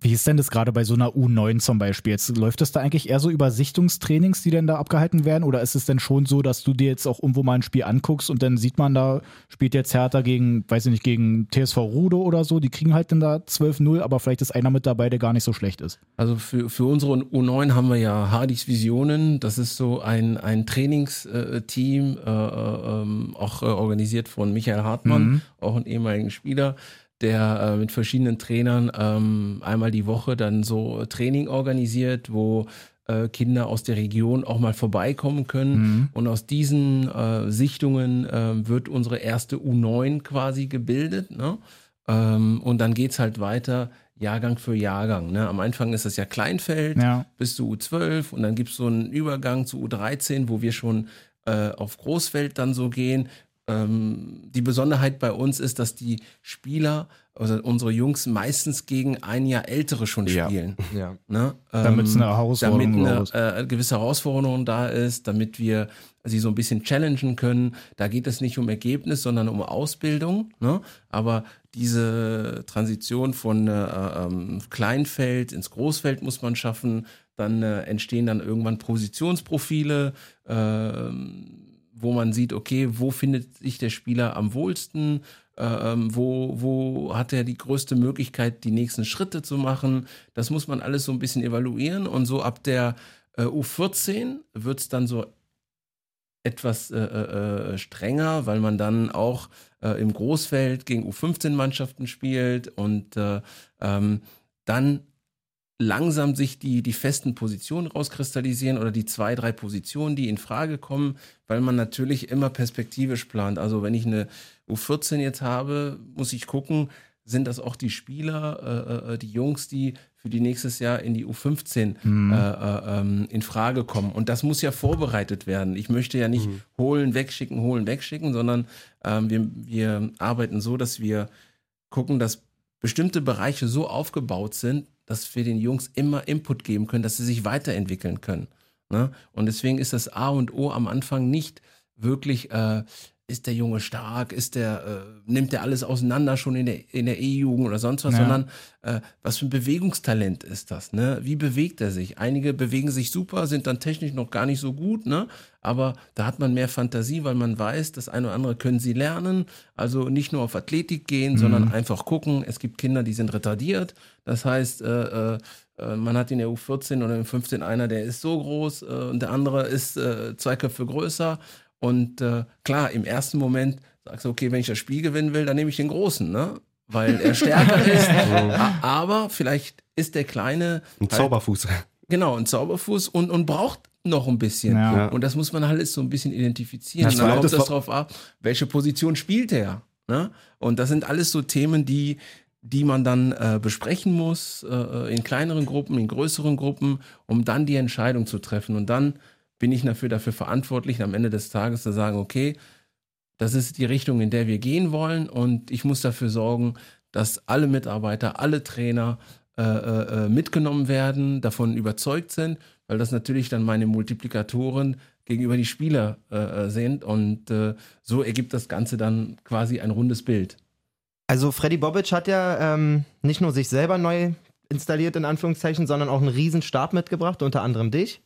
Wie ist denn das gerade bei so einer U9 zum Beispiel? Jetzt läuft das da eigentlich eher so über Sichtungstrainings, die denn da abgehalten werden? Oder ist es denn schon so, dass du dir jetzt auch irgendwo mal ein Spiel anguckst und dann sieht man, da spielt jetzt Hertha gegen, weiß ich nicht, gegen TSV Rudo oder so? Die kriegen halt dann da 12-0, aber vielleicht ist einer mit dabei, der gar nicht so schlecht ist. Also für, für unsere U9 haben wir ja Hardys Visionen. Das ist so ein, ein Trainingsteam, äh, äh, ähm, auch äh, organisiert von Michael Hartmann, Mhm. auch ein ehemaligen Spieler, der äh, mit verschiedenen Trainern ähm, einmal die Woche dann so Training organisiert, wo äh, Kinder aus der Region auch mal vorbeikommen können. Mhm. Und aus diesen äh, Sichtungen äh, wird unsere erste U9 quasi gebildet. Ne? Ähm, und dann geht's halt weiter, Jahrgang für Jahrgang. Ne? Am Anfang ist das ja Kleinfeld Ja. bis zu U12 und dann gibt's so einen Übergang zu U13, wo wir schon äh, auf Großfeld dann so gehen. Ähm, die Besonderheit bei uns ist, dass die Spieler, also unsere Jungs, meistens gegen ein Jahr ältere schon Ja. spielen. Ja. Ne? Damit es Ähm, eine Herausforderung damit eine äh, gewisse Herausforderung da ist, damit wir sie so ein bisschen challengen können. Da geht es nicht um Ergebnis, sondern um Ausbildung. Ne? Aber diese Transition von äh, ähm, Kleinfeld ins Großfeld muss man schaffen. Dann äh, entstehen dann irgendwann Positionsprofile, ähm, wo man sieht, okay, wo findet sich der Spieler am wohlsten, äh, ähm, wo, wo hat er die größte Möglichkeit, die nächsten Schritte zu machen. Das muss man alles so ein bisschen evaluieren und so ab der äh, U14 wird es dann so etwas äh, äh, strenger, weil man dann auch äh, im Großfeld gegen U15-Mannschaften spielt und äh, ähm, dann langsam sich die, die festen Positionen rauskristallisieren oder die zwei, drei Positionen, die in Frage kommen, weil man natürlich immer perspektivisch plant. Also wenn ich eine U14 jetzt habe, muss ich gucken, sind das auch die Spieler, äh, äh, die Jungs, die für die nächstes Jahr in die U15 Mhm. äh, äh, ähm, in Frage kommen. Und das muss ja vorbereitet werden. Ich möchte ja nicht holen, wegschicken, holen, wegschicken, sondern ähm, wir, wir arbeiten so, dass wir gucken, dass bestimmte Bereiche so aufgebaut sind, dass wir den Jungs immer Input geben können, dass sie sich weiterentwickeln können. Ne? Und deswegen ist das A und O am Anfang nicht wirklich, äh, ist der Junge stark, ist der, äh, nimmt der alles auseinander schon in der, in der E-Jugend oder sonst was, Ja. sondern äh, was für ein Bewegungstalent ist das, ne? Wie bewegt er sich? Einige bewegen sich super, sind dann technisch noch gar nicht so gut, ne? Aber da hat man mehr Fantasie, weil man weiß, das eine oder andere können sie lernen. Also nicht nur auf Athletik gehen, sondern einfach gucken. Es gibt Kinder, die sind retardiert. Das heißt, äh, äh, äh, man hat in der U14 oder im 15 einer, der ist so groß äh, und der andere ist zwei Köpfe größer. Und äh, klar, im ersten Moment sagst du, okay, wenn ich das Spiel gewinnen will, dann nehme ich den Großen, ne? Weil er stärker ist. Aber vielleicht ist der Kleine Ein halt- Zauberfuß. Genau, ein Zauberfuß und, und braucht noch ein bisschen. Ja. Und das muss man halt so ein bisschen identifizieren. Das und dann kommt das darauf ab, welche Position spielt er. Ne? Und das sind alles so Themen, die, die man dann äh, besprechen muss, äh, in kleineren Gruppen, in größeren Gruppen, um dann die Entscheidung zu treffen. Und dann bin ich dafür, dafür verantwortlich, am Ende des Tages zu sagen, okay, das ist die Richtung, in der wir gehen wollen. Und ich muss dafür sorgen, dass alle Mitarbeiter, alle Trainer äh, äh, äh, mitgenommen werden, davon überzeugt sind, weil das natürlich dann meine Multiplikatoren gegenüber die Spieler äh, äh, sind. Und äh, so ergibt das Ganze dann quasi ein rundes Bild. Also Freddy Bobic hat ja ähm, nicht nur sich selber neu installiert, in Anführungszeichen, sondern auch einen riesen Stab mitgebracht, unter anderem dich.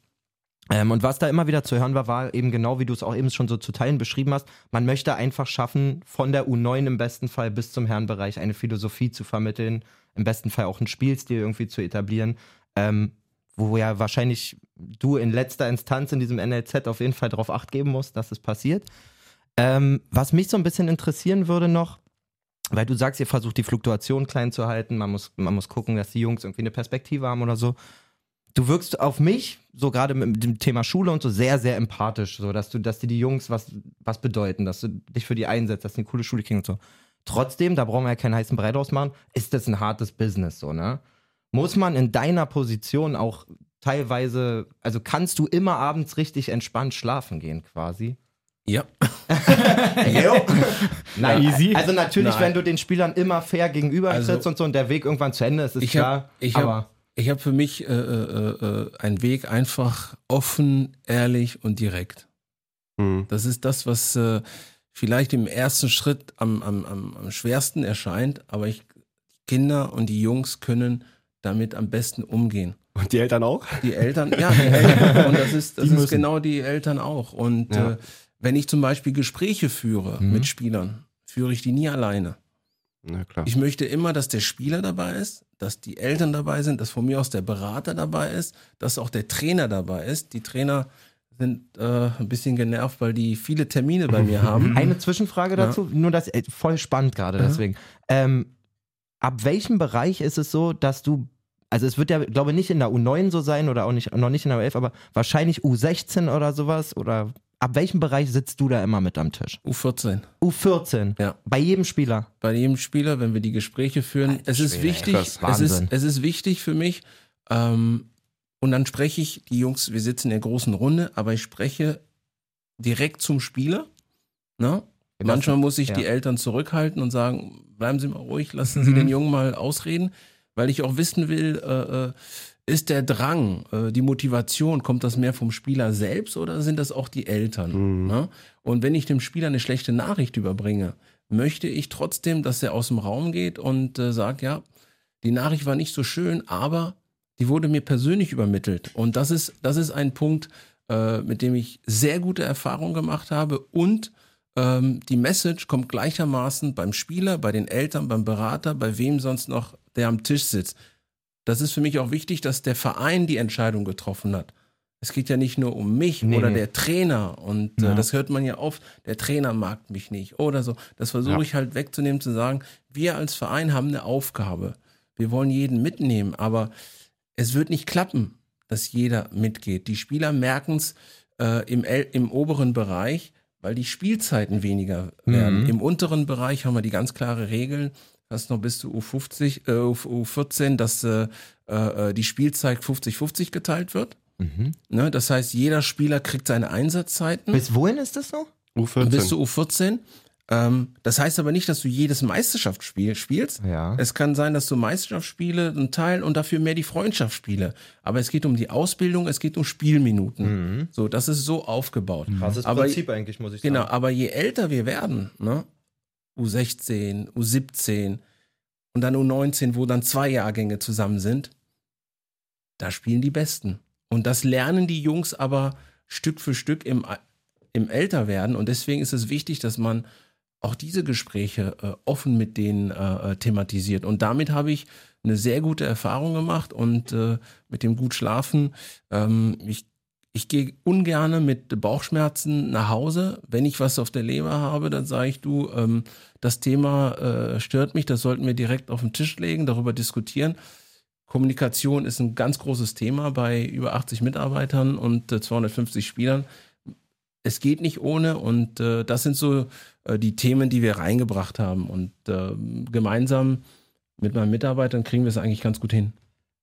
Ähm, und was da immer wieder zu hören war, war eben genau, wie du es auch eben schon so zu Teilen beschrieben hast, man möchte einfach schaffen, von der U9 im besten Fall bis zum Herrenbereich eine Philosophie zu vermitteln, im besten Fall auch einen Spielstil irgendwie zu etablieren, ähm, wo ja wahrscheinlich du in letzter Instanz in diesem NLZ auf jeden Fall darauf acht geben musst, dass es passiert. Ähm, was mich so ein bisschen interessieren würde noch, weil du sagst, ihr versucht die Fluktuation klein zu halten, man muss, man muss gucken, dass die Jungs irgendwie eine Perspektive haben oder so. Du wirkst auf mich, so gerade mit dem Thema Schule und so, sehr, sehr empathisch, so dass du, dass dir die Jungs was, was bedeuten, dass du dich für die einsetzt, dass die eine coole Schule kriegen und so. Trotzdem, da brauchen wir ja keinen heißen Brei draus machen, ist das ein hartes Business, so, ne? Muss man in deiner Position auch teilweise, also kannst du immer abends richtig entspannt schlafen gehen, quasi? Ja. Nein, Easy. also natürlich, Nein. wenn du den Spielern immer fair gegenüber Also- und so und der Weg irgendwann zu Ende ist, ist Ich klar. habe ich aber hab, ich hab für mich äh, äh, äh, einen Weg einfach offen, ehrlich und direkt. Mhm. Das ist das, was äh, vielleicht im ersten Schritt am, am, am, am schwersten erscheint, aber ich, Kinder und die Jungs können damit am besten umgehen. Und die Eltern auch? Die Eltern, ja, die Eltern. Und das ist, das Die ist genau die Eltern auch. Und Ja. äh, wenn ich zum Beispiel Gespräche führe Mhm. mit Spielern, führe ich die nie alleine. Na klar. Ich möchte immer, dass der Spieler dabei ist, dass die Eltern dabei sind, dass von mir aus der Berater dabei ist, dass auch der Trainer dabei ist. Die Trainer sind äh, ein bisschen genervt, weil die viele Termine bei mir haben. Eine Zwischenfrage Ja. dazu, nur das äh, voll spannend gerade deswegen. Ähm, ab welchem Bereich ist es so, dass du, also es wird ja, glaube ich, nicht in der U9 so sein oder auch nicht, noch nicht in der U11, aber wahrscheinlich U16 oder sowas oder ab welchem Bereich sitzt du da immer mit am Tisch? U14. U14. Ja. Bei jedem Spieler. bei jedem Spieler, wenn wir die Gespräche führen. Alter es ist Schwede, wichtig, Krass. es ist, es ist wichtig für mich. Ähm, und dann spreche ich, die Jungs, wir sitzen in der großen Runde, aber ich spreche direkt zum Spieler. Ne? Manchmal muss ich ja. die Eltern zurückhalten und sagen, bleiben Sie mal ruhig, lassen Sie Mhm. den Jungen mal ausreden, weil ich auch wissen will, äh, äh, ist der Drang, äh, die Motivation, kommt das mehr vom Spieler selbst oder sind das auch die Eltern? Mhm. Ne? Und wenn ich dem Spieler eine schlechte Nachricht überbringe, möchte ich trotzdem, dass er aus dem Raum geht und äh, sagt, ja, die Nachricht war nicht so schön, aber die wurde mir persönlich übermittelt. Und das ist, das ist ein Punkt, äh, mit dem ich sehr gute Erfahrungen gemacht habe und ähm, die Message kommt gleichermaßen beim Spieler, bei den Eltern, beim Berater, bei wem sonst noch, der am Tisch sitzt. Das ist für mich auch wichtig, dass der Verein die Entscheidung getroffen hat. Es geht ja nicht nur um mich Nee, oder nee. der Trainer und Ja. äh, das hört man ja oft, der Trainer mag mich nicht oder so. Das versuche Ja. ich halt wegzunehmen, zu sagen, wir als Verein haben eine Aufgabe. Wir wollen jeden mitnehmen, aber es wird nicht klappen, dass jeder mitgeht. Die Spieler merken es äh, im, im oberen Bereich, weil die Spielzeiten weniger werden. Mhm. Im unteren Bereich haben wir die ganz klare Regeln, hast noch bis zu U50, äh, U14, dass äh, äh, die Spielzeit 50-50 geteilt wird. Mhm. Ne? Das heißt, jeder Spieler kriegt seine Einsatzzeiten Bis wohin ist das so? U14. bis zu U14. Ähm, das heißt aber nicht, dass du jedes Meisterschaftsspiel spielst. Ja. Es kann sein, dass du Meisterschaftsspiele einen Teil und dafür mehr die Freundschaftsspiele. Aber es geht um die Ausbildung, es geht um Spielminuten. Mhm. So, das ist so aufgebaut. Krasses Aber- Prinzip eigentlich, muss ich Genau, sagen. aber je älter wir werden, ne? U16, U17 und dann U19, wo dann zwei Jahrgänge zusammen sind, da spielen die Besten. Und das lernen die Jungs aber Stück für Stück im, im Älterwerden. Und deswegen ist es wichtig, dass man auch diese Gespräche äh, offen mit denen äh, äh, thematisiert. Und damit habe ich eine sehr gute Erfahrung gemacht und äh, mit dem gut schlafen. Ähm, ich ich gehe ungerne mit Bauchschmerzen nach Hause. Wenn ich was auf der Leber habe, dann sage ich, du, ähm, das Thema äh, stört mich, das sollten wir direkt auf den Tisch legen, darüber diskutieren. Kommunikation ist ein ganz großes Thema bei über 80 Mitarbeitern und äh, 250 Spielern. Es geht nicht ohne und äh, das sind so äh, die Themen, die wir reingebracht haben. Und äh, gemeinsam mit meinen Mitarbeitern kriegen wir es eigentlich ganz gut hin.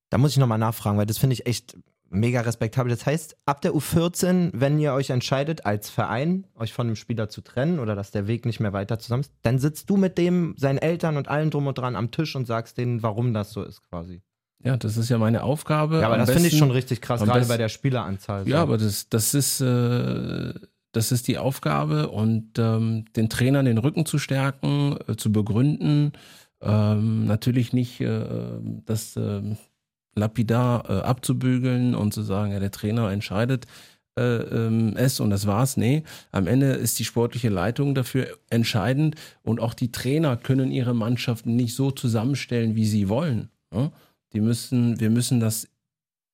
Da muss ich nochmal nachfragen, weil das finde ich echt mega respektabel. Das heißt, ab der U14, wenn ihr euch entscheidet, als Verein euch von dem Spieler zu trennen oder dass der Weg nicht mehr weiter zusammen ist, dann sitzt du mit dem, seinen Eltern und allen drum und dran am Tisch und sagst denen, warum das so ist quasi. Ja, das ist ja meine Aufgabe. Ja, aber Am das finde ich schon richtig krass, gerade besten- bei der Spieleranzahl. Ja, so. aber das, das ist, äh, das ist die Aufgabe und ähm, den Trainern den Rücken zu stärken, äh, zu begründen. Ähm, natürlich nicht äh, das ähm, lapidar äh, abzubügeln und zu sagen, ja, der Trainer entscheidet äh, ähm, es und das war's. Nee, am Ende ist die sportliche Leitung dafür entscheidend und auch die Trainer können ihre Mannschaften nicht so zusammenstellen, wie sie wollen. Ja? Die müssen, wir müssen das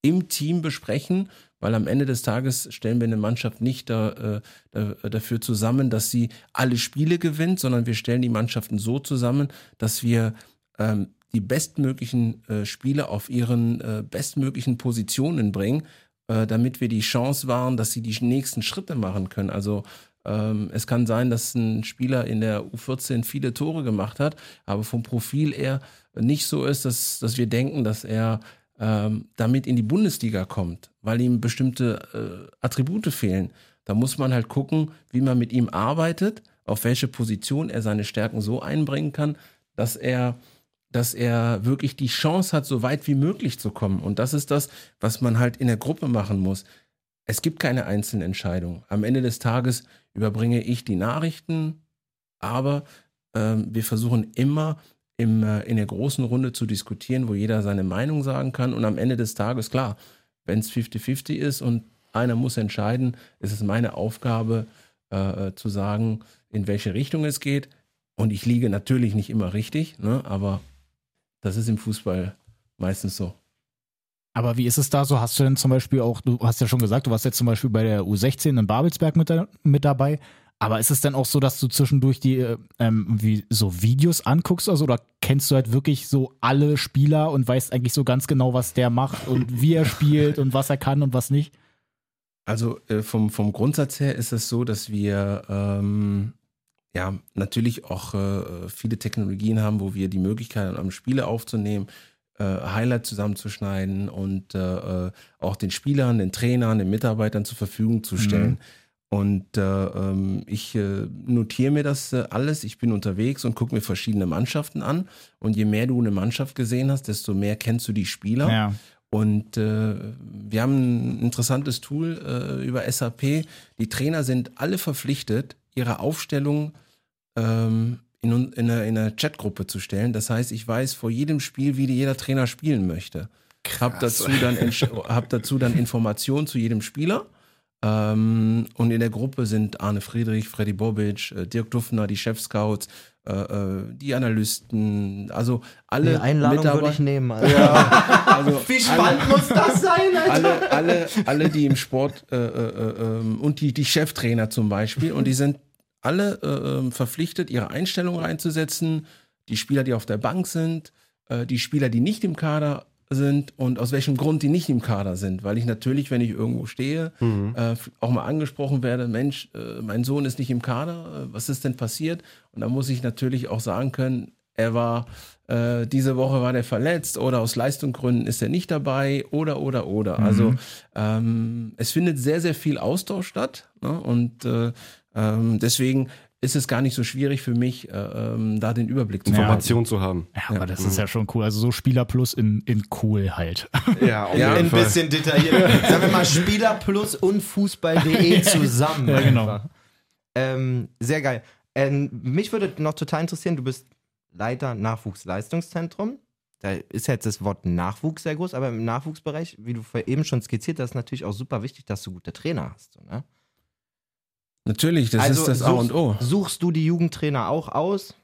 im Team besprechen, weil am Ende des Tages stellen wir eine Mannschaft nicht da, äh, da, dafür zusammen, dass sie alle Spiele gewinnt, sondern wir stellen die Mannschaften so zusammen, dass wir ähm, die bestmöglichen äh, Spieler auf ihren äh, bestmöglichen Positionen bringen, äh, damit wir die Chance wahren, dass sie die nächsten Schritte machen können. Also ähm, es kann sein, dass ein Spieler in der U14 viele Tore gemacht hat, aber vom Profil eher nicht so ist, dass, dass wir denken, dass er ähm, damit in die Bundesliga kommt, weil ihm bestimmte äh, Attribute fehlen. Da muss man halt gucken, wie man mit ihm arbeitet, auf welche Position er seine Stärken so einbringen kann, dass er, dass er wirklich die Chance hat, so weit wie möglich zu kommen. Und das ist das, was man halt in der Gruppe machen muss. Es gibt keine einzelnen Entscheidungen. Am Ende des Tages überbringe ich die Nachrichten, aber ähm, wir versuchen immer im, äh, in der großen Runde zu diskutieren, wo jeder seine Meinung sagen kann. Und am Ende des Tages, klar, wenn es 50-50 ist und einer muss entscheiden, ist es meine Aufgabe äh, äh, zu sagen, in welche Richtung es geht. Und ich liege natürlich nicht immer richtig, ne? aber das ist im Fußball meistens so. Aber wie ist es da so? Hast du denn zum Beispiel auch, du hast ja schon gesagt, du warst jetzt zum Beispiel bei der U16 in Babelsberg mit, da, mit dabei. Aber ist es denn auch so, dass du zwischendurch die äh, ähm, wie so Videos anguckst also, oder kennst du halt wirklich so alle Spieler und weißt eigentlich so ganz genau, was der macht und wie er spielt und was er kann und was nicht? Also äh, vom, vom Grundsatz her ist es so, dass wir ähm, ja natürlich auch äh, viele Technologien haben, wo wir die Möglichkeit haben, Spiele aufzunehmen, äh, Highlights zusammenzuschneiden und äh, äh, auch den Spielern, den Trainern, den Mitarbeitern zur Verfügung zu stellen. Mhm. Und äh, ähm, ich äh, notiere mir das äh, alles. Ich bin unterwegs und gucke mir verschiedene Mannschaften an. Und je mehr du eine Mannschaft gesehen hast, desto mehr kennst du die Spieler. Ja. Und äh, wir haben ein interessantes Tool äh, über SAP. Die Trainer sind alle verpflichtet, ihre Aufstellung ähm, in, in, einer, in einer Chatgruppe zu stellen. Das heißt, ich weiß vor jedem Spiel, wie jeder Trainer spielen möchte. Hab dazu, dann, hab dazu dann Informationen zu jedem Spieler ähm, und in der Gruppe sind Arne Friedrich, Freddy Bobic, äh, Dirk Duffner, die Chef-Scouts, äh, äh, die Analysten, also alle Die Einladung Mitarbeiter- würde ich nehmen. Alter. Ja, also Wie spannend muss das sein, Alter? alle, alle, alle, die im Sport äh, äh, ähm, und die, die Cheftrainer zum Beispiel, und die sind alle äh, ähm, verpflichtet, ihre Einstellung reinzusetzen. Die Spieler, die auf der Bank sind, äh, die Spieler, die nicht im Kader sind und aus welchem Grund die nicht im Kader sind. Weil ich natürlich, wenn ich irgendwo stehe, äh, auch mal angesprochen werde, Mensch, äh, mein Sohn ist nicht im Kader, äh, was ist denn passiert? Und da muss ich natürlich auch sagen können, er war, äh, diese Woche war der verletzt oder aus Leistungsgründen ist er nicht dabei oder, oder, oder. Also ähm, es findet sehr, sehr viel Austausch statt ne? und äh, ähm, deswegen ist es gar nicht so schwierig für mich, äh, ähm, da den Überblick zu Ja. Information zu haben. Ja, aber das ist ja schon cool. Also so Spieler plus in, in cool halt. Ja, auf Ja, Ein bisschen detailliert. Sagen wir mal Spieler plus und Fußball.de zusammen. Ja, genau. Ähm, sehr geil. Ähm, mich würde noch total interessieren, du bist Leiter Nachwuchsleistungszentrum. Da ist jetzt das Wort Nachwuchs sehr groß, aber im Nachwuchsbereich, wie du vorher eben schon skizziert hast, ist natürlich auch super wichtig, dass du gute Trainer hast. So, ne? Natürlich, das ist das A und O. Suchst du die Jugendtrainer auch aus?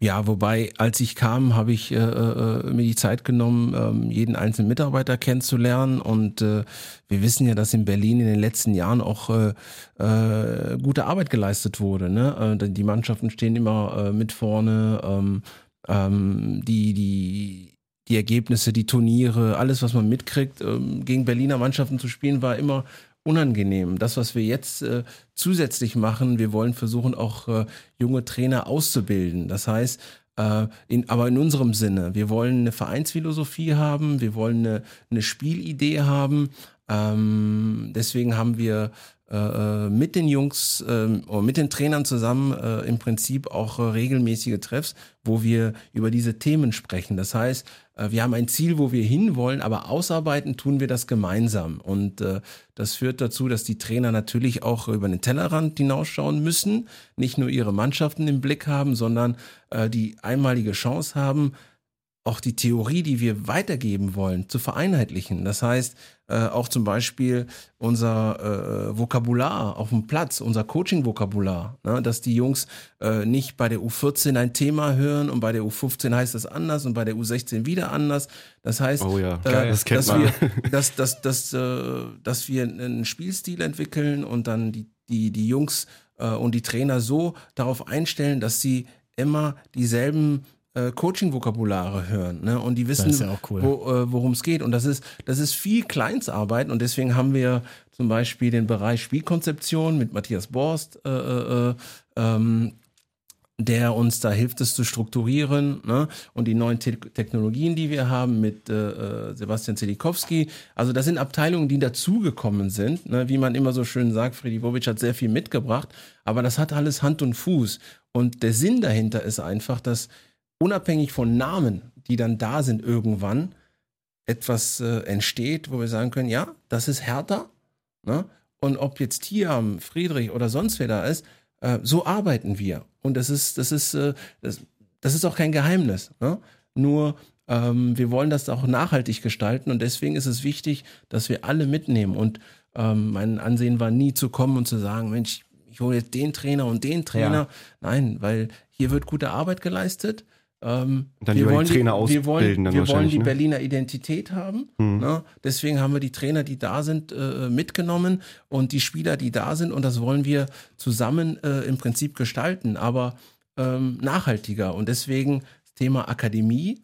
Ja, wobei, als ich kam, habe ich äh, äh, mir die Zeit genommen, ähm, jeden einzelnen Mitarbeiter kennenzulernen. Und äh, wir wissen ja, dass in Berlin in den letzten Jahren auch äh, äh, gute Arbeit geleistet wurde. Ne? Äh, die Mannschaften stehen immer mit vorne. Ähm, ähm, die, die, die Ergebnisse, die Turniere, alles, was man mitkriegt, ähm, gegen Berliner Mannschaften zu spielen, war immer unangenehm. Das, was wir jetzt äh, zusätzlich machen, wir wollen versuchen, auch äh, junge Trainer auszubilden. Das heißt, äh, in, aber in unserem Sinne, wir wollen eine Vereinsphilosophie haben, wir wollen eine, eine Spielidee haben. Ähm, deswegen haben wir äh, mit den Jungs ähm, oder mit den Trainern zusammen äh, im Prinzip auch äh, regelmäßige Treffs, wo wir über diese Themen sprechen. Das heißt, äh, wir haben ein Ziel, wo wir hinwollen, aber ausarbeiten tun wir das gemeinsam. Und äh, das führt dazu, dass die Trainer natürlich auch über den Tellerrand hinausschauen müssen, nicht nur ihre Mannschaften im Blick haben, sondern äh, die einmalige Chance haben, auch die Theorie, die wir weitergeben wollen, zu vereinheitlichen. Das heißt, äh, auch zum Beispiel unser äh, Vokabular auf dem Platz, unser Coaching-Vokabular, ne? dass die Jungs äh, nicht bei der U14 ein Thema hören und bei der U15 heißt es anders und bei der U16 wieder anders. Das heißt, Oh ja, geil, das kennt dass, man. wir, dass, dass, dass, dass wir einen Spielstil entwickeln und dann die, die, die Jungs äh, und die Trainer so darauf einstellen, dass sie immer dieselben äh, Coaching-Vokabulare hören ne? und die wissen, ja cool. wo, äh, worum es geht. Und das ist, das ist viel Kleinstarbeit und deswegen haben wir zum Beispiel den Bereich Spielkonzeption mit Matthias Borst, äh, äh, ähm, der uns da hilft, es zu strukturieren ne? und die neuen Te Technologien, die wir haben mit äh, äh, Sebastian Zelikowski. Also das sind Abteilungen, die dazugekommen sind. Ne? Wie man immer so schön sagt, Freddy Bobic hat sehr viel mitgebracht, aber das hat alles Hand und Fuß. Und der Sinn dahinter ist einfach, dass unabhängig von Namen, die dann da sind irgendwann, etwas äh, entsteht, wo wir sagen können, ja, das ist härter. Ne? Und ob jetzt Tiam, Friedrich oder sonst wer da ist, äh, so arbeiten wir. Und das ist, das ist, äh, das, das ist auch kein Geheimnis. Ne? Nur ähm, wir wollen das auch nachhaltig gestalten und deswegen ist es wichtig, dass wir alle mitnehmen. Und ähm, mein Ansehen war nie zu kommen und zu sagen, Mensch, ich hole jetzt den Trainer und den Trainer. Ja. Nein, weil hier wird gute Arbeit geleistet. Ähm, Dann wir lieber die wollen Trainer wir wollen, ausbilden dann wir wollen die ne? Berliner Identität haben. Hm. Ne? Deswegen haben wir die Trainer, die da sind, äh, mitgenommen und die Spieler, die da sind. Und das wollen wir zusammen äh, im Prinzip gestalten, aber ähm, nachhaltiger. Und deswegen das Thema Akademie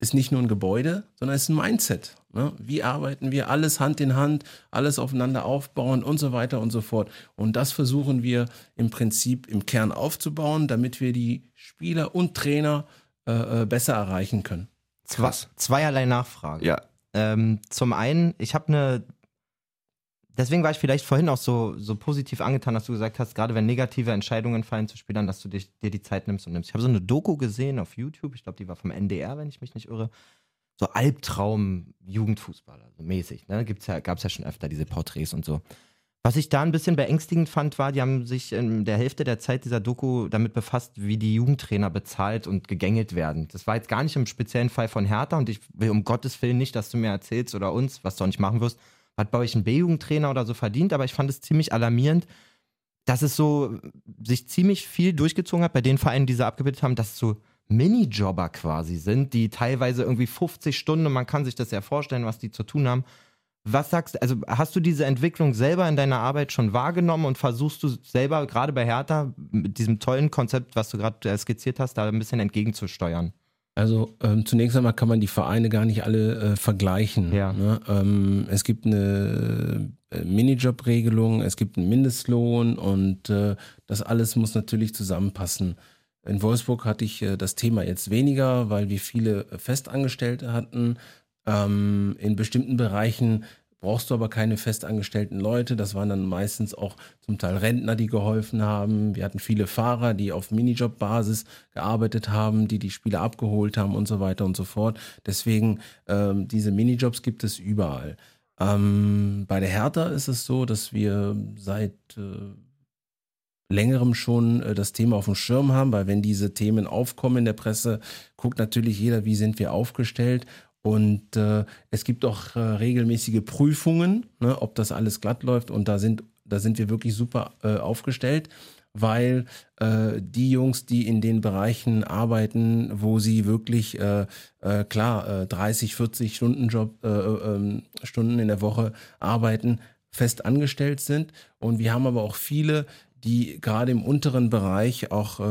ist nicht nur ein Gebäude, sondern es ist ein Mindset. Ne? Wie arbeiten wir alles Hand in Hand, alles aufeinander aufbauen und so weiter und so fort. Und das versuchen wir im Prinzip im Kern aufzubauen, damit wir die Spieler und Trainer äh, äh, besser erreichen können. Zwei, zweierlei Nachfragen. Ja, Ähm, zum einen, ich habe eine. Deswegen war ich vielleicht vorhin auch so, so positiv angetan, dass du gesagt hast, gerade wenn negative Entscheidungen fallen zu Spielern, dass du dich, dir die Zeit nimmst und nimmst. Ich habe so eine Doku gesehen auf YouTube, ich glaube, die war vom NDR, wenn ich mich nicht irre. So Albtraum-Jugendfußballer, so mäßig. Ne? Gibt's ja, Gab es ja schon öfter diese Porträts und so. Was ich da ein bisschen beängstigend fand, war, die haben sich in der Hälfte der Zeit dieser Doku damit befasst, wie die Jugendtrainer bezahlt und gegängelt werden. Das war jetzt gar nicht im speziellen Fall von Hertha und ich will um Gottes Willen nicht, dass du mir erzählst oder uns, was du auch nicht machen wirst, hat bei euch ein B-Jugendtrainer oder so verdient, aber ich fand es ziemlich alarmierend, dass es so sich ziemlich viel durchgezogen hat bei den Vereinen, die sie abgebildet haben, dass es so Minijobber quasi sind, die teilweise irgendwie 50 Stunden, und man kann sich das ja vorstellen, was die zu tun haben. Was sagst du, also hast du diese Entwicklung selber in deiner Arbeit schon wahrgenommen und versuchst du selber, gerade bei Hertha, mit diesem tollen Konzept, was du gerade äh, skizziert hast, da ein bisschen entgegenzusteuern? Also ähm, zunächst einmal kann man die Vereine gar nicht alle äh, vergleichen. Ja. Ne? Ähm, es gibt eine äh, Minijob-Regelung, es gibt einen Mindestlohn und äh, das alles muss natürlich zusammenpassen. In Wolfsburg hatte ich äh, das Thema jetzt weniger, weil wir viele Festangestellte hatten. Ähm, in bestimmten Bereichen brauchst du aber keine festangestellten Leute. Das waren dann meistens auch zum Teil Rentner, die geholfen haben. Wir hatten viele Fahrer, die auf Minijob-Basis gearbeitet haben, die die Spieler abgeholt haben und so weiter und so fort. Deswegen, ähm, diese Minijobs gibt es überall. Ähm, bei der Hertha ist es so, dass wir seit äh, längerem schon äh, das Thema auf dem Schirm haben, weil wenn diese Themen aufkommen in der Presse, guckt natürlich jeder, wie sind wir aufgestellt. Und äh, es gibt auch äh, regelmäßige Prüfungen, ne, ob das alles glatt läuft. Und da sind, da sind wir wirklich super äh, aufgestellt, weil äh, die Jungs, die in den Bereichen arbeiten, wo sie wirklich äh, äh, klar äh, 30, 40 Stunden Job, Stunden in der Woche arbeiten, fest angestellt sind. Und wir haben aber auch viele, die gerade im unteren Bereich auch äh,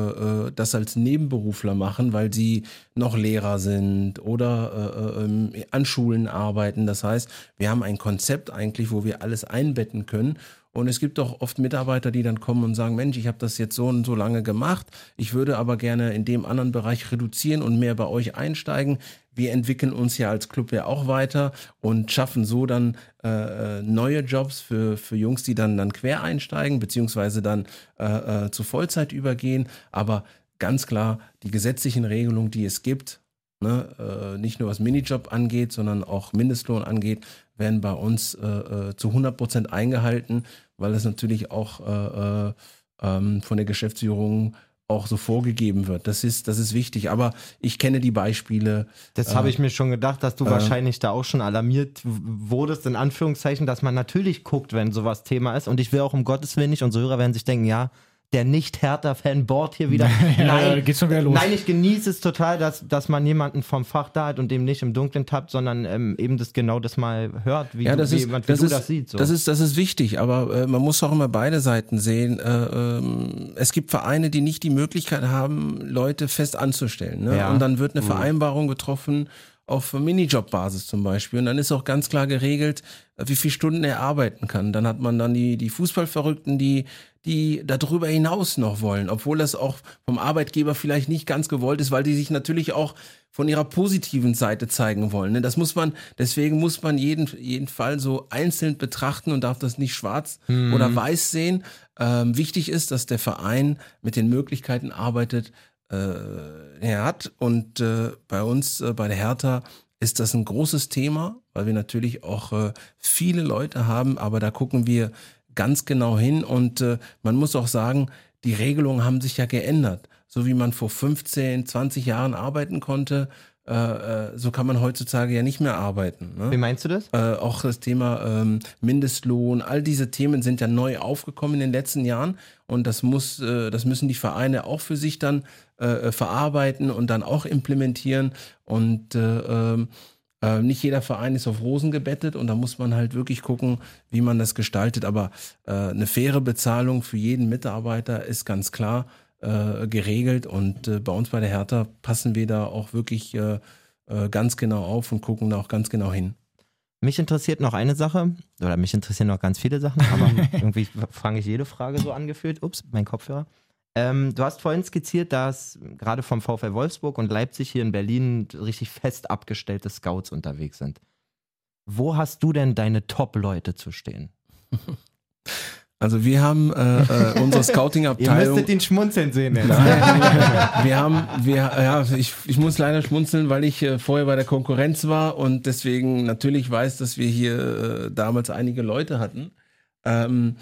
äh, das als Nebenberufler machen, weil sie noch Lehrer sind oder äh, äh, ähm, an Schulen arbeiten. Das heißt, wir haben ein Konzept eigentlich, wo wir alles einbetten können. Und es gibt auch oft Mitarbeiter, die dann kommen und sagen, Mensch, ich habe das jetzt so und so lange gemacht. Ich würde aber gerne in dem anderen Bereich reduzieren und mehr bei euch einsteigen. Wir entwickeln uns ja als Club ja auch weiter und schaffen so dann äh, äh, neue Jobs für, für Jungs, die dann, dann quer einsteigen, beziehungsweise dann äh, äh, zu Vollzeit übergehen. Aber ganz klar, die gesetzlichen Regelungen, die es gibt, ne, äh, nicht nur was Minijob angeht, sondern auch Mindestlohn angeht, werden bei uns äh, zu 100 Prozent eingehalten, weil es natürlich auch äh, äh, ähm, von der Geschäftsführung auch so vorgegeben wird. Das ist, das ist wichtig. Aber ich kenne die Beispiele. Das Äh, habe ich mir schon gedacht, dass du äh. wahrscheinlich da auch schon alarmiert wurdest, in Anführungszeichen, dass man natürlich guckt, wenn sowas Thema ist. Und ich will auch um Gottes Willen nicht, unsere Hörer werden sich denken, ja, der Nicht-Hertha-Fan bohrt hier wieder. Ja, nein, geht's schon wieder los. nein, ich genieße es total, dass, dass man jemanden vom Fach da hat und dem nicht im Dunkeln tappt, sondern ähm, eben das genau das mal hört, wie, Ja, du, das wie ist, jemand wie das, du ist, das siehst. So. das ist, das ist wichtig, aber äh, man muss auch immer beide Seiten sehen. Äh, ähm, es gibt Vereine, die nicht die Möglichkeit haben, Leute fest anzustellen. Ne? Ja. Und dann wird eine Vereinbarung getroffen auf Minijob-Basis zum Beispiel. Und dann ist auch ganz klar geregelt, äh, wie viele Stunden er arbeiten kann. Dann hat man dann die, die Fußballverrückten, die, die darüber hinaus noch wollen, obwohl das auch vom Arbeitgeber vielleicht nicht ganz gewollt ist, weil die sich natürlich auch von ihrer positiven Seite zeigen wollen. ne? Das muss man, deswegen muss man jeden, jeden Fall so einzeln betrachten und darf das nicht schwarz oder weiß sehen. Ähm, wichtig ist, dass der Verein mit den Möglichkeiten arbeitet, er hat. Und äh, bei uns, äh, bei der Hertha, ist das ein großes Thema, weil wir natürlich auch äh, viele Leute haben, aber da gucken wir ganz genau hin und äh, man muss auch sagen, die Regelungen haben sich ja geändert. so wie man vor 15, 20 Jahren arbeiten konnte, äh, äh, so kann man heutzutage ja nicht mehr arbeiten. Ne? Wie meinst du das? Äh, auch das Thema ähm, Mindestlohn, all diese Themen sind ja neu aufgekommen in den letzten Jahren und das muss, äh, das müssen die Vereine auch für sich dann äh, verarbeiten und dann auch implementieren und äh, ähm, äh, nicht jeder Verein ist auf Rosen gebettet und da muss man halt wirklich gucken, wie man das gestaltet. Aber äh, eine faire Bezahlung für jeden Mitarbeiter ist ganz klar äh, geregelt und äh, bei uns bei der Hertha passen wir da auch wirklich äh, äh, ganz genau auf und gucken da auch ganz genau hin. Mich interessiert noch eine Sache, oder mich interessieren noch ganz viele Sachen, aber irgendwie fange ich jede Frage so angefühlt. Ups, mein Kopfhörer. Ähm, du hast vorhin skizziert, dass gerade vom VfL Wolfsburg und Leipzig hier in Berlin richtig fest abgestellte Scouts unterwegs sind. Wo hast du denn deine Top-Leute zu stehen? Also wir haben äh, äh, unsere Scouting-Abteilung. ihn schmunzeln sehen jetzt. Nein, wir haben, wir, ja, ich, ich muss leider schmunzeln, weil ich äh, vorher bei der Konkurrenz war und deswegen natürlich weiß, dass wir hier äh, damals einige Leute hatten. Ähm,